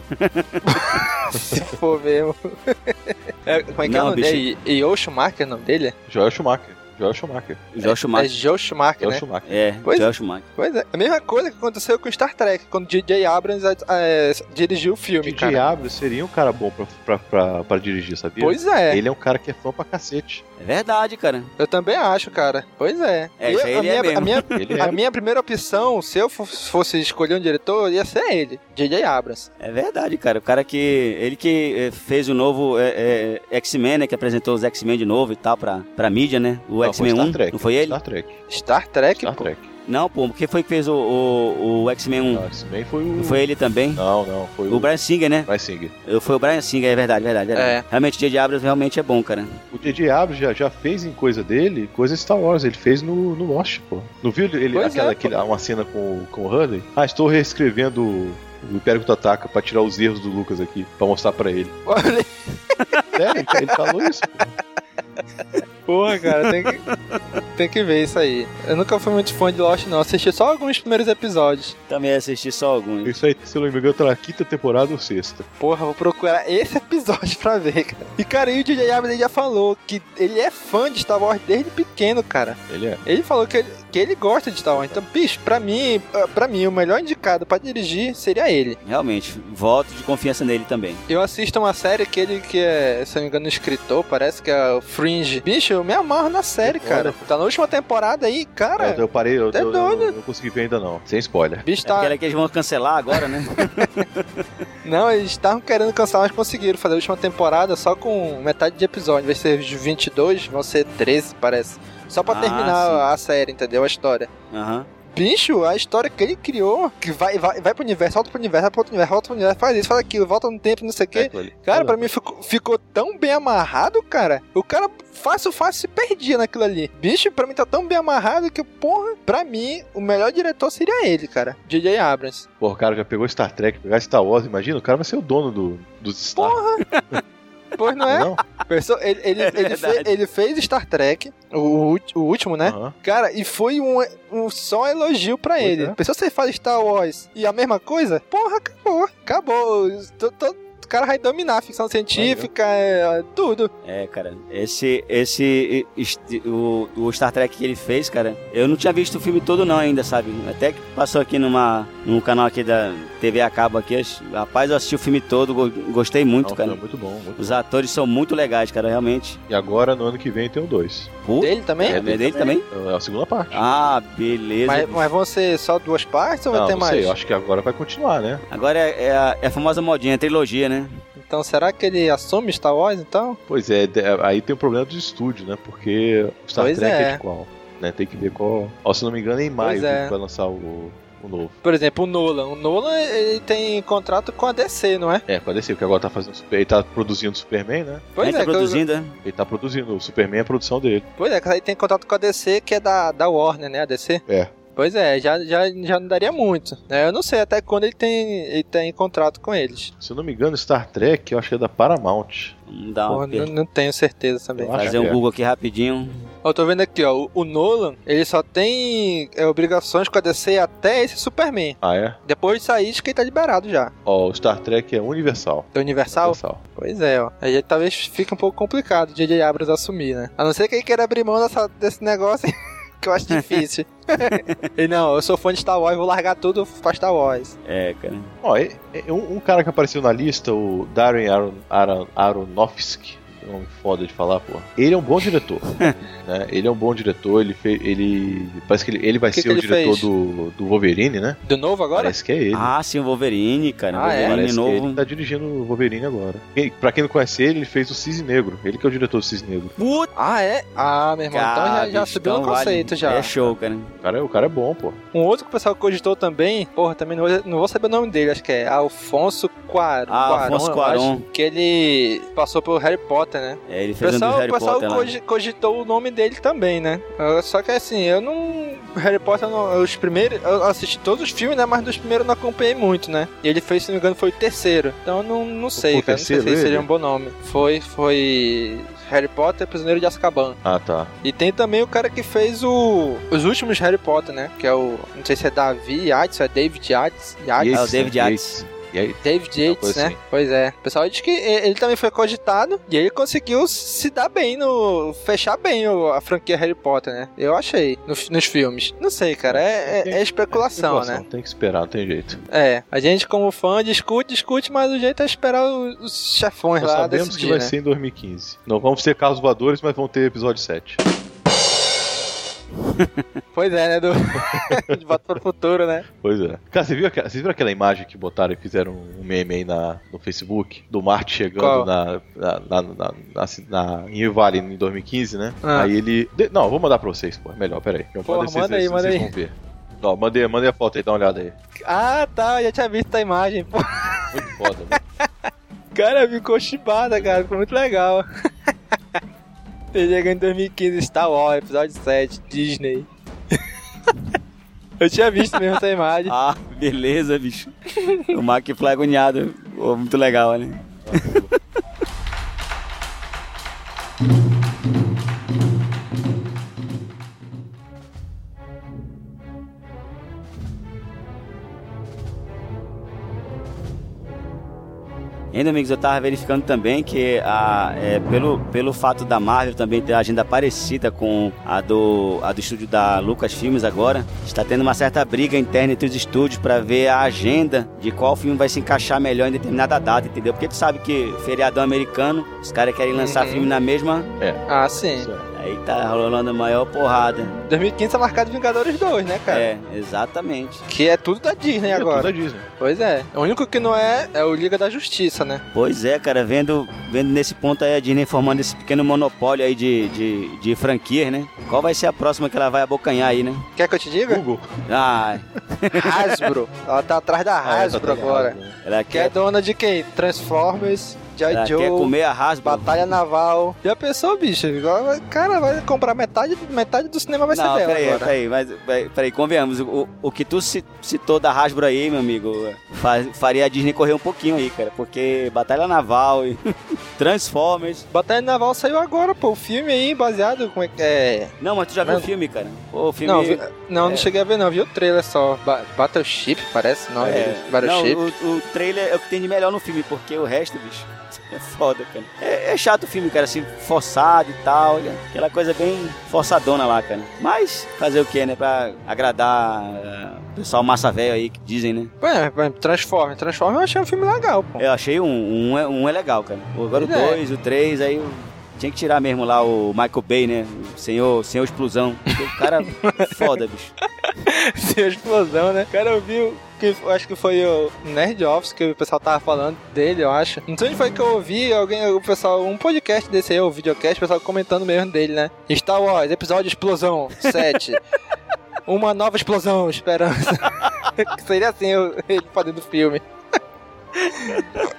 Se for mesmo. É, como é que é Não, o nome bicho. dele? Io Schumacher, é o nome dele? Joel Schumacher. Joel Schumacher. Joel É Schumacher. Joe Schumacher, Joel né? Schumacher. É, Pois- Joel Schumacher. Pois é. A mesma coisa que aconteceu com Star Trek, quando J.J. Abrams é, dirigiu o filme, DJ cara. Abrams seria um cara bom pra, pra, pra, pra dirigir, sabia? Pois é. Ele é um cara que é fã pra cacete. É verdade, cara. Eu também acho, cara. Pois é. É, Eu- aí a, ele é minha, mesmo. a, minha, Ele a é. minha primeira opção, se eu fo- fosse escolher um diretor, ia ser ele, J.J. Abrams. É verdade, cara. O cara que. Ele que eh, fez o novo eh, X-Men, né? Que apresentou os X-Men de novo e tal pra, pra mídia, né? O X-Men Star 1. Trek. Não foi ele? Star Trek. Star Trek, Star pô. Trek. Não, pô. Quem foi que fez o, o, o X-Men 1? Não, X-Men foi o. Não foi ele também? Não, não, foi o. O Brian Singer, né? Brian Singer. Eu- Foi o Brian Singer, é verdade, verdade. verdade. É. Realmente, o J.J. Abrams realmente é bom, cara. O J.J. Abrams já, já fez em coisa dele, coisa Star Wars. Ele fez no, no Lost, pô. Não viu ele, Pois aquela, é, aquele- uma cena com, o- com o Hurley? Ah, estou reescrevendo o Império que ataca pra tirar os erros do Lucas aqui, pra mostrar pra ele. Olha, Sério, ele, ele falou isso, pô. porra, cara, tem que, tem que ver isso aí. Eu nunca fui muito fã de Lost, não. Assisti só alguns primeiros episódios. Também assisti só alguns. Isso aí, se eu não me engano, tá na quinta temporada ou sexta. Porra, vou procurar esse episódio pra ver, cara. E, cara, e o DJ Abrams já falou que ele é fã de Star Wars desde pequeno, cara. Ele é. Ele falou que ele, que ele gosta de Star Wars. Então, bicho, pra mim, pra mim, o melhor indicado pra dirigir seria ele. Realmente, voto de confiança nele também. Eu assisto uma série que ele, que é, se eu não me engano, escritor, parece que é o Fringe. Bicho, eu me amarro na série, cara. Tá na última temporada aí, cara. Eu, eu parei, eu, É eu, eu, não consegui ver ainda não. Sem spoiler. Bicho, É tá. era que eles vão cancelar agora, né? Não, eles estavam querendo cancelar, mas conseguiram fazer a última temporada só com metade de episódio. De ser de 22, vão ser 13, parece. Só pra Ah, terminar sim. a série, entendeu? A história. Aham. Bicho, a história que ele criou, que vai, vai, vai pro universo, volta pro universo, vai pro outro universo, volta pro universo, faz isso, faz aquilo, volta no tempo, não sei o É quê. ali. Cara, pra mim ficou, ficou tão bem amarrado, cara. O cara fácil, fácil se perdia naquilo ali. Bicho, pra mim tá tão bem amarrado que, porra, pra mim, o melhor diretor seria ele, cara. J.J. Abrams. Porra, o cara já pegou Star Trek, pegar Star Wars, imagina, o cara vai ser o dono do, dos Star. Pois não é? Não? Ele, ele, ele, verdade. fez, ele fez Star Trek, o, o, último, né? Aham. Cara, e foi um, um só elogio pra Pois ele. é. Pensou se ele faz Star Wars e a mesma coisa? Porra, acabou. Acabou. Tô- tô- cara vai dominar a ficção científica, é, tudo. É, cara. Esse. Esse. este- O, o Star Trek que ele fez, cara. Eu não tinha visto o filme todo, não, ainda, sabe? Até que passou aqui numa, num canal aqui da TV a cabo aqui. Rapaz, eu assisti o filme todo, go- gostei muito, Não, cara. é muito bom. muito Os atores são muito legais, cara, realmente. bom. E agora, no ano que vem, tem o 2. Pô, Dele também? é dele também? É a segunda parte. Ah, beleza. Mas, mas vão ser só duas partes ou vai não, ter não mais? sei, eu acho que agora vai continuar, né? Agora é, é a, é a famosa modinha, a trilogia, né? Então será que ele assume Star Wars então? Pois é, de- aí tem o problema do estúdio, né? Porque o Star Pois Trek é. é. de qual? Né? Tem que ver qual. Ó, se não me engano, é em maio é. vai lançar o, o novo. Por exemplo, o Nolan. O Nolan ele tem contrato com a DC, não é? É, pode ser, porque agora tá fazendo. Ele tá produzindo o Superman, né? Pois Ele é, tá que eu- produzindo, né? Ele tá produzindo. O Superman é a produção dele. pois é, aí tem contrato com a DC que é da, da Warner, né? A DC. É. Pois é, já, já, já não daria muito. né? Eu não sei até quando ele tem, ele tem contrato com eles. Se eu não me engano, Star Trek, eu acho que é da Paramount. Dar Porra, não, não tenho certeza também. Fazer um é. Google aqui rapidinho. Ó, Eu tô vendo aqui, ó. O, o Nolan, ele só tem é, obrigações com a DC até esse Superman. Ah, é? Depois de sair, acho que ele tá liberado já. Ó, o Star Trek é Universal. Da Universal? Universal. Pois é, ó. Aí talvez fique um pouco complicado o J.J. Abrams assumir, né? A não ser que ele queira abrir mão dessa- desse negócio que eu acho difícil. e não, eu sou fã de Star Wars, vou largar tudo pra Star Wars. É, cara. Ó, um, um cara que apareceu na lista, o Darren Aron, Aron, Aronofsky, nome foda de falar, pô. Ele é um bom diretor. né? Ele é um bom diretor, ele fez. Ele. Parece que ele, ele vai Que ser que o ele diretor fez? do, do Wolverine, né? Do novo agora? Parece que é ele. Ah, sim, o Wolverine, cara. Ah, é? Wolverine Parece que novo. ele tá dirigindo o Wolverine agora. E, pra quem não conhece ele, ele fez o Cisne Negro. Ele que é o diretor do Cisne Negro. Puta, Ah, é? Ah, meu irmão, então já, já bicho, subiu no então vale. conceito já. É show, cara. O cara, é- o cara é bom, pô. Um outro que o pessoal cogitou também, porra, também não vou, não vou saber o nome dele, acho que é Alfonso Cuarón. Ah, Alfonso Cuarón. Que ele passou pelo Harry Potter, né? É, ele O fez um do pessoal, o Harry pessoal Potter lá. cogi- cogitou o nome dele também, né? Ah, Só que assim, eu não. Harry Potter, eu não- os primeiros. Eu assisti todos os filmes, né? Mas dos primeiros eu não acompanhei muito, né? E ele fez, se não me engano, foi o terceiro. Então eu não, não sei, o cara. Não sei terceiro se seria um bom nome. Foi, foi. Harry Potter, Prisioneiro de Azkaban. Ah, tá. E tem também o cara que fez o os últimos Harry Potter, né? Que é o. Não sei se é Davi Yates, é David Yates. Yates. É o David? Yates. E aí, David Yates, né? assim. Pois é. O pessoal diz que ele também foi cogitado e ele conseguiu se dar bem no. fechar bem a franquia Harry Potter, né? Eu achei. no- nos filmes. Não sei, cara. É, é- é especulação, né? Tem que esperar, não tem jeito. É. A gente, como fã, discute, discute, mas o jeito é esperar os, chefões Nós lá sabemos decidir, que vai né? ser em 2015. Não vamos ter carros voadores, mas vão ter episódio 7. Pois é, né? Do... De volta para o futuro, né? Pois é. Cara, você viu, aquela, você viu aquela imagem que botaram e fizeram um meme aí na, no Facebook? Do Marte chegando na, na, na, na, na, em Vale em 2015, né? Ah. Aí ele. de- não, vou mandar pra vocês, pô. Melhor, peraí. Pode ser, manda aí, vocês, manda vocês aí. vão ver. Não, mandei, mandei a foto aí, dá uma olhada aí. Ah, tá. Já tinha visto a imagem. Pô, Muito foda, né? cara, ficou chibada, cara. Ficou muito legal. Ele chegou em 2015, Star Wars, episódio 7, Disney. Eu tinha visto mesmo essa imagem. Ah, beleza, bicho. o McFly agoniado. Pô, muito legal, né? Ainda, amigos, eu tava verificando também que a, é, pelo, pelo fato da Marvel também ter agenda parecida com a do, a do estúdio da Lucasfilmes agora, está tendo uma certa briga interna entre os estúdios para ver a agenda de qual filme vai se encaixar melhor em determinada data, entendeu? Porque tu sabe que feriadão americano, os caras querem lançar Uhum. filme na mesma. Ah, sim. É. Aí tá rolando a maior porrada. 2015 tá marcado Vingadores 2, né, cara? É, exatamente. Que é tudo da Disney É tudo agora. da Disney. Pois é. O único que não é é o Liga da Justiça, né? Pois é, cara, vendo, vendo nesse ponto aí a Disney formando esse pequeno monopólio aí de, de, de franquias, né? Qual vai ser a próxima que ela vai abocanhar aí, né? Quer que eu te diga? Google. Ah, Hasbro. Ela tá atrás da Ah, é, Hasbro tá ligado, agora. ela Que é quer, dona de quem? Transformers, G.I. ela Joe, quer comer a Hasbro. Batalha Naval. Já pensou, bicho? Cara, vai comprar metade, metade do cinema vai Não, ser dela peraí, agora. peraí, mas peraí, peraí, convenhamos. O, o que tu ci- citou da Hasbro aí, meu amigo, fa- faria a Disney correr um pouquinho aí, cara. Porque Batalha Naval e Transformers. Batalha Naval saiu agora, pô. O filme aí, baseado como é que é. Não, mas tu já viu o Mas- filme, cara? O filme. Não, vi- não, não é. cheguei a ver, não. Vi o trailer só. Ba Battleship, parece, não. É, É, não, Battleship. o, o trailer é o que tem de melhor no filme, porque o resto, bicho, é foda, cara. É, é chato o filme, cara, assim, forçado e tal, olha, aquela coisa bem forçadona lá, cara. Mas, fazer o que, né, pra agradar eh, o pessoal massa velho aí, que dizem, né. Ué, ué, Transformers. Transformers eu achei um filme legal, pô. Eu achei um, um, é- um é legal, cara. Agora o é. 2, o 3, aí tinha que tirar mesmo lá o Michael Bay, né, o senhor, senhor explosão. O cara, foda, bicho. Sem explosão, né? Cara, eu vi que eu acho que foi o Nerd Office que o pessoal tava falando dele, eu acho. Não sei onde foi que eu ouvi alguém, o pessoal, um podcast desse aí, o videocast, o pessoal comentando mesmo dele, né? Star Wars, episódio Explosão 7. Uma nova explosão, esperança. seria assim, ele fazendo filme.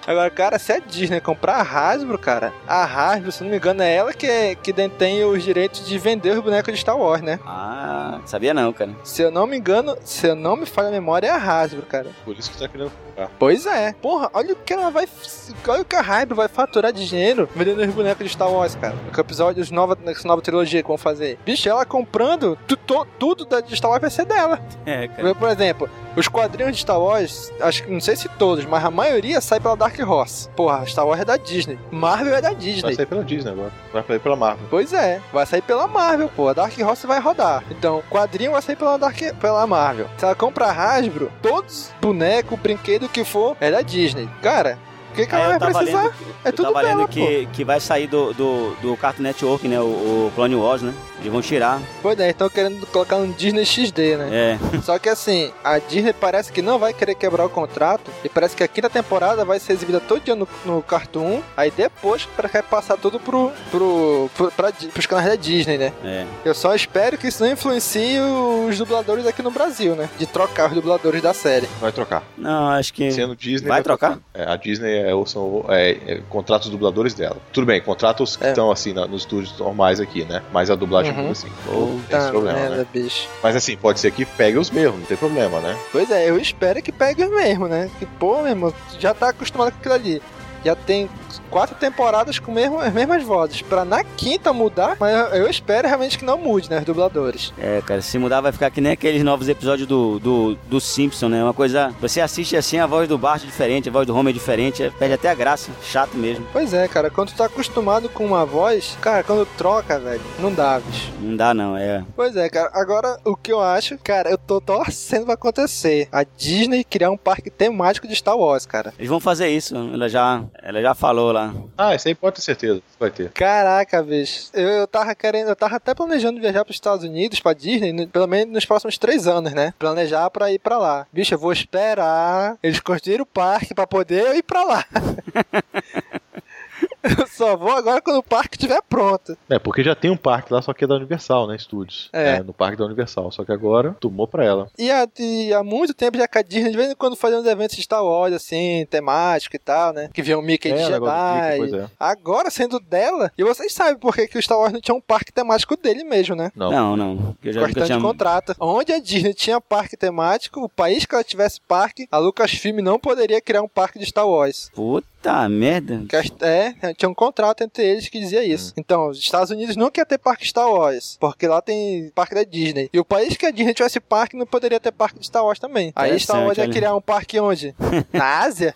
Agora, cara, se a Disney comprar a Hasbro, cara, a Hasbro, se não me engano, é ela que, é, que detém os direitos de vender os bonecos de Star Wars, né? Ah, sabia não, cara. Se eu não me engano, se eu não me falha a memória, é a Hasbro, cara. Por isso que tá querendo comprar. Pois é. Porra, olha o que ela vai. Olha o que a Hasbro vai faturar de dinheiro vendendo os bonecos de Star Wars, cara. O episódio, nova, nessa nova trilogia que vão fazer. Bicho, ela comprando, tu- to- tudo da de Star Wars vai ser dela. É, cara. Por exemplo, os quadrinhos de Star Wars, acho que não sei se todos, mas a maioria sai pela Dark Horse. Porra, Star Wars é da Disney. Marvel é da Vai Disney. sair pela Disney agora. Vai sair pela Marvel. Pois é, vai sair pela Marvel, pô. A Dark Horse vai rodar. Então, quadrinho vai sair pela, Dark, pela Marvel. Se ela comprar Hasbro, todos boneco, brinquedo que for, é da Disney. Cara, o que, que ela eu vai precisar? lendo, É eu tudo tava dela, lendo que, pô. que vai sair do, do, do Cartoon Network, né? O, o Clone Wars, né? Eles vão tirar. Pois é, estão querendo colocar um Disney XD, né? É. Só que assim, a Disney parece que não vai querer quebrar o contrato e parece que a quinta temporada vai ser exibida todo dia no, no Cartoon, aí depois para passar tudo pro, pro, pro, pra, pros canais da Disney, né? É. Eu só espero que isso não influencie os dubladores aqui no Brasil, né? De trocar os dubladores da série. Vai trocar. Não, acho que. Sendo Disney. Vai trocar? É, a Disney é, o- são é, é, contratos dubladores dela. Tudo bem, contratos que É. estão assim na- nos estúdios normais aqui, né? Mas a dublagem Uhum. assim. Pô, Tem esse problema, merda, né? bicho. Mas assim, pode ser que pegue os mesmos, não tem problema, né? Pois é, eu espero que pegue mesmo, né? Que, pô, meu irmão, já tá acostumado com aquilo ali. Já tem quatro temporadas com mesmo, as mesmas vozes. Pra na quinta mudar, mas eu, eu espero realmente que não mude, né? Os dubladores. É, cara, se mudar vai ficar que nem aqueles novos episódios do, do, do Simpson, né? Uma coisa. Você assiste assim, a voz do Bart é diferente, a voz do Homer é diferente, é- perde até a graça. Chato mesmo. Pois é, cara, quando tu tá acostumado com uma voz, cara, quando troca, velho, não dá, bicho. Não dá, não. É. Pois é, cara, agora o que eu acho, cara, eu tô torcendo pra acontecer. A Disney criar um parque temático de Star Wars, cara. Eles vão fazer isso. Ela já, ela já falou lá. Ah, isso aí pode ter certeza, vai ter. Caraca, bicho. Eu, eu tava querendo, eu tava até planejando viajar pros Estados Unidos, pra Disney, no- pelo menos nos próximos três anos, né? Planejar pra ir pra lá. Bicho, eu vou esperar eles construírem o parque pra poder eu ir pra lá. eu só vou agora quando o parque estiver pronto. É, porque já tem um parque lá, só que é da Universal, né? Estúdios. É. no parque da Universal. Só que agora tomou pra ela. E há, e há muito tempo já que a Disney, de vez em quando, fazia uns eventos de Star Wars, assim, temático e tal, né? Que vinha o Mickey de É, do Jedi. Mickey, pois é. Agora, sendo dela, e vocês sabem por que, que o Star Wars não tinha um parque temático dele mesmo, né? Não. Não, não. Eu já tinha. de contrato. Onde a Disney tinha parque temático, o país que ela tivesse parque, a Lucasfilm não poderia criar um parque de Star Wars. Puta Puta merda. É, tinha um contrato entre eles que dizia isso. Hum. Então, os Estados Unidos nunca ia ter parque Star Wars, porque lá tem parque da Disney. E o país que a Disney tivesse parque não poderia ter parque de Star Wars também. Aí Star Wars ia criar um parque onde? Na Ásia?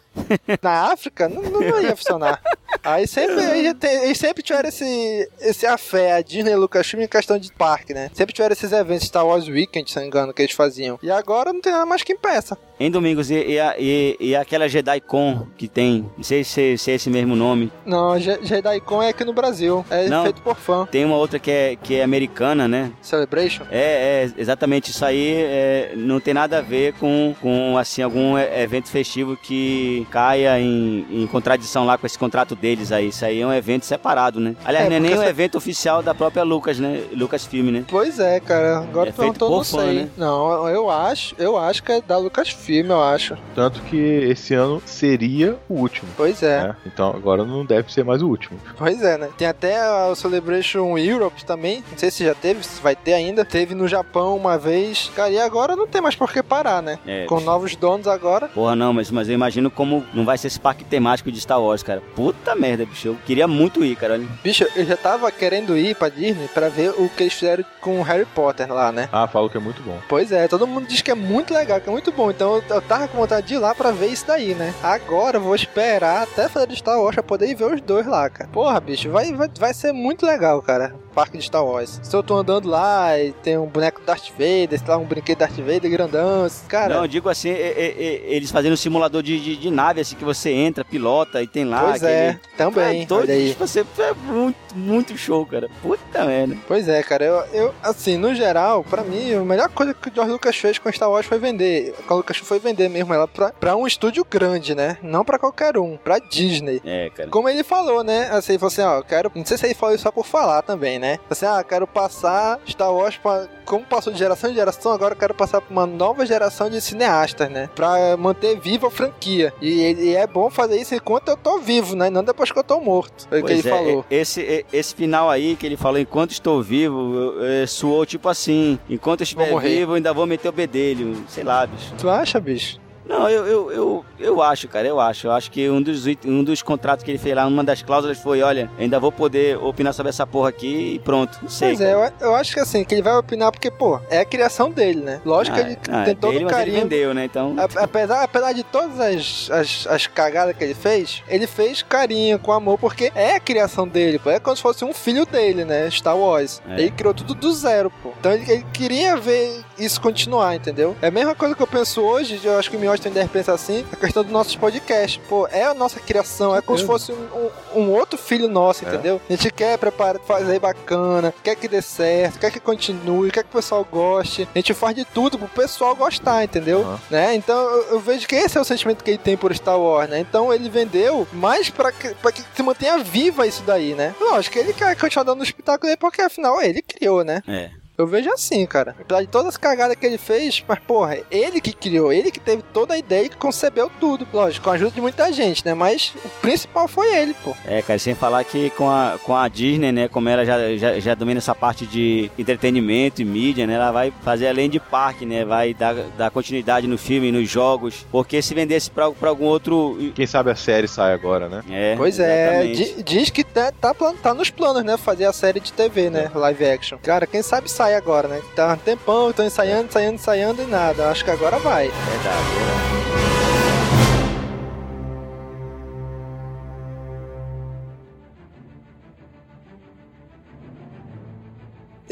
Na África? Não, não ia funcionar. Aí sempre, aí eles sempre tiveram esse, esse afé, a Disney e Lucasfilm em questão de parque, né? Sempre tiveram esses eventos Star Wars Weekend, se não me engano, que eles faziam. E agora não tem nada mais que impeça. Em Domingos, e, e, e, e aquela JediCon que tem, não sei se, se é esse mesmo nome. Não, JediCon é aqui no Brasil, é não, feito por fã. Tem uma outra que é, que é americana, né? Celebration? É, é exatamente, isso aí é, não tem nada a ver com, com assim, algum evento festivo que caia em, em contradição lá com esse contrato deles aí, isso aí é um evento separado, né? Aliás, é, não é nem essa... um evento oficial da própria Lucas, né? Lucasfilm, né? Pois é, cara, agora é feito por não fã, sei. Né? Não, eu acho, eu acho que é da Lucasfilm filme, eu acho. Tanto que esse ano seria o último. Pois é. Né? Então agora não deve ser mais o último. Pois é, né? Tem até o Celebration Europe também. Não sei se já teve, se vai ter ainda. Teve no Japão uma vez. Cara, e agora não tem mais por que parar, né? É. Com novos donos agora. Porra, não, mas, mas eu imagino como não vai ser esse parque temático de Star Wars, cara. Puta merda, bicho. Eu queria muito ir, cara. Bicho, eu já tava querendo ir pra Disney pra ver o que eles fizeram com o Harry Potter lá, né? Ah, falo que é muito bom. Pois é, todo mundo diz que é muito legal, que é muito bom. Então eu, tava com vontade de ir lá pra ver isso daí, né? Agora eu vou esperar até fazer de Star Wars pra poder ir ver os dois lá, cara. Porra, bicho, vai, vai, vai ser muito legal, cara parque de Star Wars. Se eu tô andando lá e tem um boneco Darth Vader, sei lá, um brinquedo Darth Vader grandão, cara. Não, eu digo assim, é, é, é, eles fazendo um simulador de, de, de, nave, assim, que você entra, pilota e tem lá. Pois aquele... é, também. É, todo, tipo, você é muito, muito show, cara. Puta merda. Pois é, cara, eu, eu, assim, no geral, pra mim, a melhor coisa que o George Lucas fez com Star Wars foi vender. O Lucas foi vender mesmo ela pra, pra um estúdio grande, né? Não pra qualquer um, pra Disney. É, cara. Como ele falou, né? Assim, ele falou assim, ó, eu quero. Não sei se ele falou isso só por falar também, né? Assim, ah, quero passar Star Wars pra, como passou de geração em geração, agora eu quero passar pra uma nova geração de cineastas, né? Pra manter viva a franquia. E, e é bom fazer isso enquanto eu tô vivo, né? Não depois que eu tô morto. Foi o que ele é, falou. Esse, esse final aí que ele falou, enquanto estou vivo, suou tipo assim: enquanto eu estiver vivo, ainda vou meter o bedelho. Sei lá, bicho. Tu acha, bicho? Não, eu, eu, eu, eu, acho, cara, eu acho. Eu acho que um dos, um dos contratos que ele fez lá, uma das cláusulas foi, olha, ainda vou poder opinar sobre essa porra aqui e pronto. Não sei. Pois é, eu, eu, acho que assim, que ele vai opinar porque, pô, é a criação dele, né? Lógico ah, que ele ah, tem todo o carinho. Ele vendeu, né? Então. Apesar, apesar de todas as, as, as cagadas que ele fez, ele fez carinho, com amor, porque é a criação dele, pô. É como se fosse um filho dele, né? Star Wars. É. Ele criou tudo do zero, pô. Então ele, ele, queria ver isso continuar, entendeu? É a mesma coisa que eu penso hoje, eu acho que o Miotti de pensa assim, a questão dos nossos podcasts. Pô, é a nossa criação, é como se fosse um, um, um outro filho nosso, é. entendeu? A gente quer preparar, fazer bacana, quer que dê certo, quer que continue, quer que o pessoal goste. A gente faz de tudo pro pessoal gostar, entendeu? Uhum. Né? Então eu, eu, vejo que esse é o sentimento que ele tem por Star Wars, né? Então ele vendeu mais pra que, pra que se mantenha viva isso daí, né? Lógico que ele quer continuar dando espetáculo aí, porque afinal ele criou, né? É. Eu vejo assim, cara. Apesar de todas as cagadas que ele fez, mas, porra, ele que criou, ele que teve toda a ideia e que concebeu tudo. Lógico, com a ajuda de muita gente, né? Mas o principal foi ele, pô. É, cara, sem falar que com a, com a Disney, né, como ela já, já, já domina essa parte de entretenimento e mídia, né, ela vai fazer além de parque, né, vai dar, dar continuidade no filme, nos jogos, porque se vendesse pra, pra algum outro... Quem sabe a série sai agora, né? É, Pois é, diz que tá, tá, tá nos planos, né, fazer a série de TV, né, é. live action. Cara, quem sabe sai agora, né? Tá um tempão, tô ensaiando, ensaiando, ensaiando e nada. Acho que agora vai. Verdade, verdade.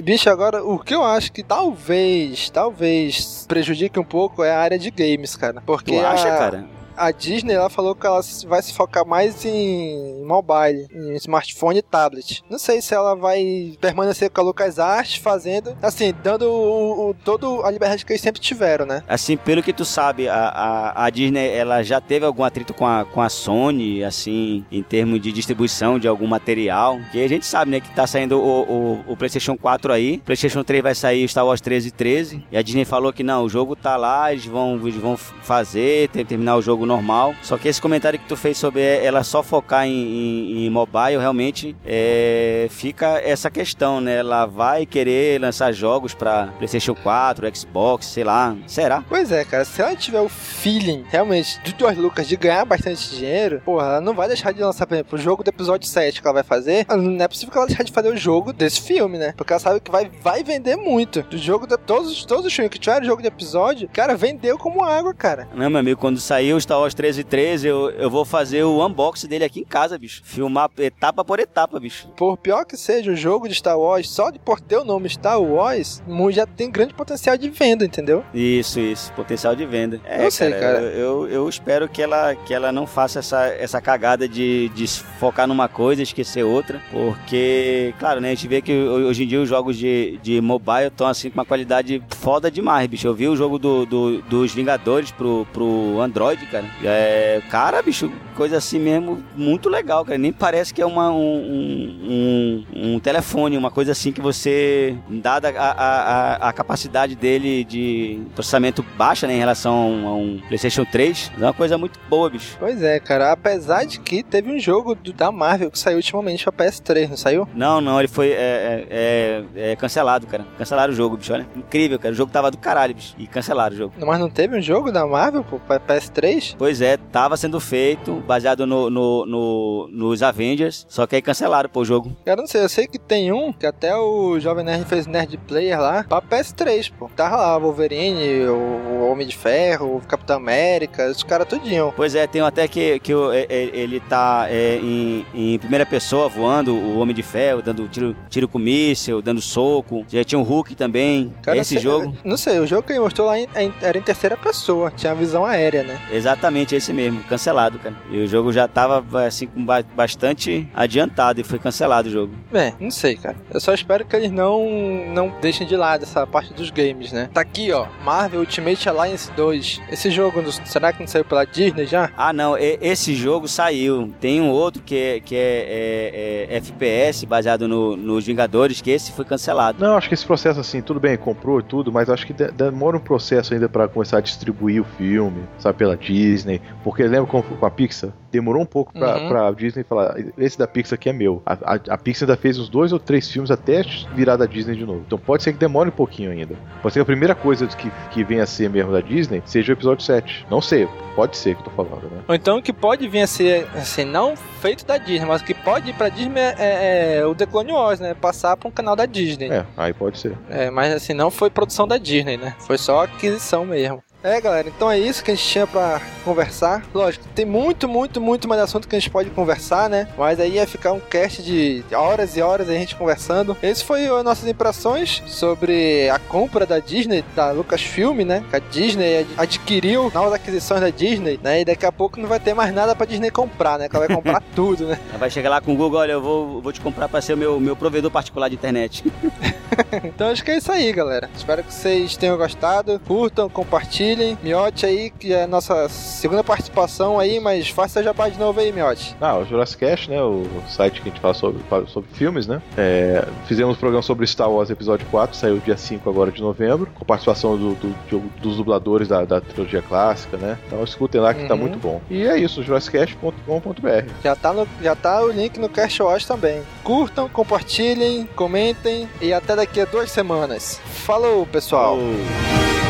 Bicho, agora o que eu acho que talvez, talvez prejudique um pouco é a área de games, cara. Porque tu acha, a... cara? A Disney ela falou que ela vai se focar mais em mobile, em smartphone e tablet. Não sei se ela vai permanecer com a LucasArts fazendo, assim, dando o, o, toda a liberdade que eles sempre tiveram, né? Assim, pelo que tu sabe, a, a, a, Disney ela já teve algum atrito com a, com a Sony, assim, em termos de distribuição de algum material. Que a gente sabe, né, que tá saindo o, o, o PlayStation 4 aí, PlayStation 3 vai sair Star Wars 13 e 13. E a Disney falou que não, o jogo tá lá, eles vão, eles vão fazer, terminar o jogo jogo normal. Só que esse comentário que tu fez sobre ela só focar em, em, em mobile, realmente é, fica essa questão, né? Ela vai querer lançar jogos pra PlayStation 4, Xbox, sei lá. Será? Pois é, cara. Se ela tiver o feeling, realmente, do George Lucas de ganhar bastante dinheiro, porra, ela não vai deixar de lançar, por exemplo, o jogo do episódio 7 que ela vai fazer. Não é possível que ela deixar de fazer o jogo desse filme, né? Porque ela sabe que vai, vai vender muito. Do jogo de, todos, todos os filmes que tiveram jogo de episódio, cara, vendeu como água, cara. Não, meu amigo, quando sair o Star Wars 13 e 13, eu, eu vou fazer o unboxing dele aqui em casa, bicho. Filmar etapa por etapa, bicho. Por pior que seja o jogo de Star Wars, só de por ter o nome Star Wars, já tem grande potencial de venda, entendeu? Isso, isso. Potencial de venda. É, eu sei, cara. cara. Eu, eu, eu, espero que ela, que ela não faça essa, essa cagada de, de focar numa coisa e esquecer outra. Porque, claro, né? A gente vê que hoje em dia os jogos de, de mobile estão assim com uma qualidade foda demais, bicho. Eu vi o jogo do, do dos Vingadores pro, pro Android, cara. É, cara, bicho, coisa assim mesmo, muito legal, cara. Nem parece que é uma, um, um, um telefone, uma coisa assim que você, dada a, a, a, capacidade dele de processamento baixa né, em relação a um PlayStation 3, é uma coisa muito boa, bicho. Pois é, cara. Apesar de que teve um jogo do, da Marvel que saiu ultimamente pra PS3, não saiu? Não, não, ele foi é, é, é, é cancelado, cara. Cancelaram o jogo, bicho. Olha, incrível, cara. O jogo tava do caralho, bicho. E cancelaram o jogo. Mas não teve um jogo da Marvel, pô, pra PS3? Pois é, tava sendo feito, baseado no, no, no, nos Avengers, só que aí cancelaram pô, o jogo. Cara, não sei, eu sei que tem um, que até o Jovem Nerd fez Nerd Player lá, pra PS3, pô. Tava lá o Wolverine, o Homem de Ferro, o Capitão América, os caras tudinho. Pois é, tem até que, que ele tá é, em, em, primeira pessoa voando, o Homem de Ferro, dando tiro, tiro com míssil, dando soco. Já tinha um Hulk também. Cara, Esse sei, jogo. Não sei, o jogo que ele mostrou lá era em terceira pessoa, tinha a visão aérea, né? Exatamente, esse mesmo, cancelado, cara. E o jogo já tava assim com bastante adiantado e foi cancelado o jogo. É, não sei, cara. Eu só espero que eles não não deixem de lado essa parte dos games, né? Tá aqui, ó, Marvel Ultimate Alliance 2. Esse jogo, será que não saiu pela Disney já? Ah, não, esse jogo saiu. Tem um outro que é, que é, é, é FPS, baseado no, nos Vingadores, que esse foi cancelado. Não, acho que esse processo, assim, tudo bem, comprou tudo, mas acho que demora um processo ainda para começar a distribuir o filme, sabe, pela Disney. Porque lembra com, com a Pixar? Demorou um pouco pra, uhum. pra Disney falar, esse da Pixar aqui é meu. A, a, a, Pixar ainda fez uns dois ou três filmes até virar da Disney de novo. Então pode ser que demore um pouquinho ainda. Pode ser que a primeira coisa que, que venha a ser mesmo da Disney seja o episódio 7. Não sei, pode ser que eu tô falando, né? Ou então que pode vir a ser, assim, não feito da Disney, mas que pode ir pra Disney é, é, é o The Clone Wars, né? Passar pra um canal da Disney. É, aí pode ser. É, mas assim, não foi produção da Disney, né? Foi só aquisição mesmo. É, galera, então é isso que a gente tinha para conversar. Lógico, tem muito, muito, muito mais assunto que a gente pode conversar, né? Mas aí ia ficar um cast de horas e horas a gente conversando. Esse foi as nossas impressões sobre a compra da Disney, da Lucasfilm, né? Que a Disney adquiriu novas aquisições da Disney, né? E daqui a pouco não vai ter mais nada pra Disney comprar, né? Que ela vai comprar tudo, né? Vai chegar lá com o Google, olha, eu vou, vou te comprar pra ser o meu, meu provedor particular de internet. então acho que é isso aí, galera. Espero que vocês tenham gostado. Curtam, compartilhem Miote aí, que é a nossa segunda participação aí, mas faça jabá de novo aí, Miote. Ah, o Jurassic Cast, né? O site que a gente fala sobre, sobre filmes, né? É, fizemos um programa sobre Star Wars Episódio 4, saiu dia 5 agora de novembro, com participação do, do, do, dos dubladores da, da, trilogia clássica, né? Então escutem lá que tá uhum. tá muito bom. E é isso, jurassicast.com.br. Já tá, no, já tá o link no Cast Watch também. Curtam, compartilhem, comentem e até daqui a duas semanas. Falou, pessoal! Falou.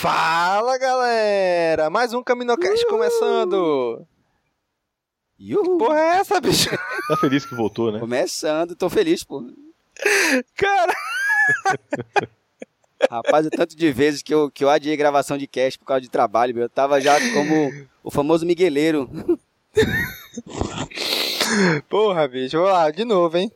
Fala galera! Mais um Caminocast Uhul. começando! Uhul. Que porra é essa, bicho? Tá feliz que voltou, né? Começando, tô feliz, pô. Cara! Rapaz, o tanto de vezes que eu, que eu adiei gravação de cast por causa de trabalho, meu. Eu tava já como o famoso migueleiro. Porra, bicho, vamos lá, de novo, hein?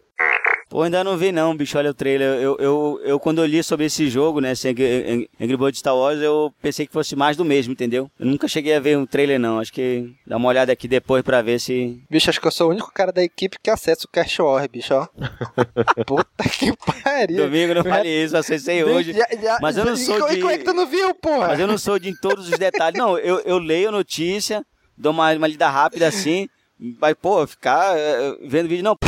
Pô, ainda não vi não, bicho, olha o trailer. Eu, eu, eu quando eu li sobre esse jogo, né, esse Angry, Angry Birds Star Wars, eu pensei que fosse mais do mesmo, entendeu? Eu nunca cheguei a ver um trailer não, acho que dá uma olhada aqui depois pra ver se... Bicho, acho que eu sou o único cara da equipe que acessa o Cash War, bicho, ó. Puta que pariu. Domingo não falei isso, acessei hoje. Já, já, mas eu não sou e, de... como é que tu não viu, porra? Mas eu não sou de em todos os detalhes. Não, eu, eu leio a notícia dou uma, uma lida rápida assim, vai, pô, ficar uh, vendo vídeo, não.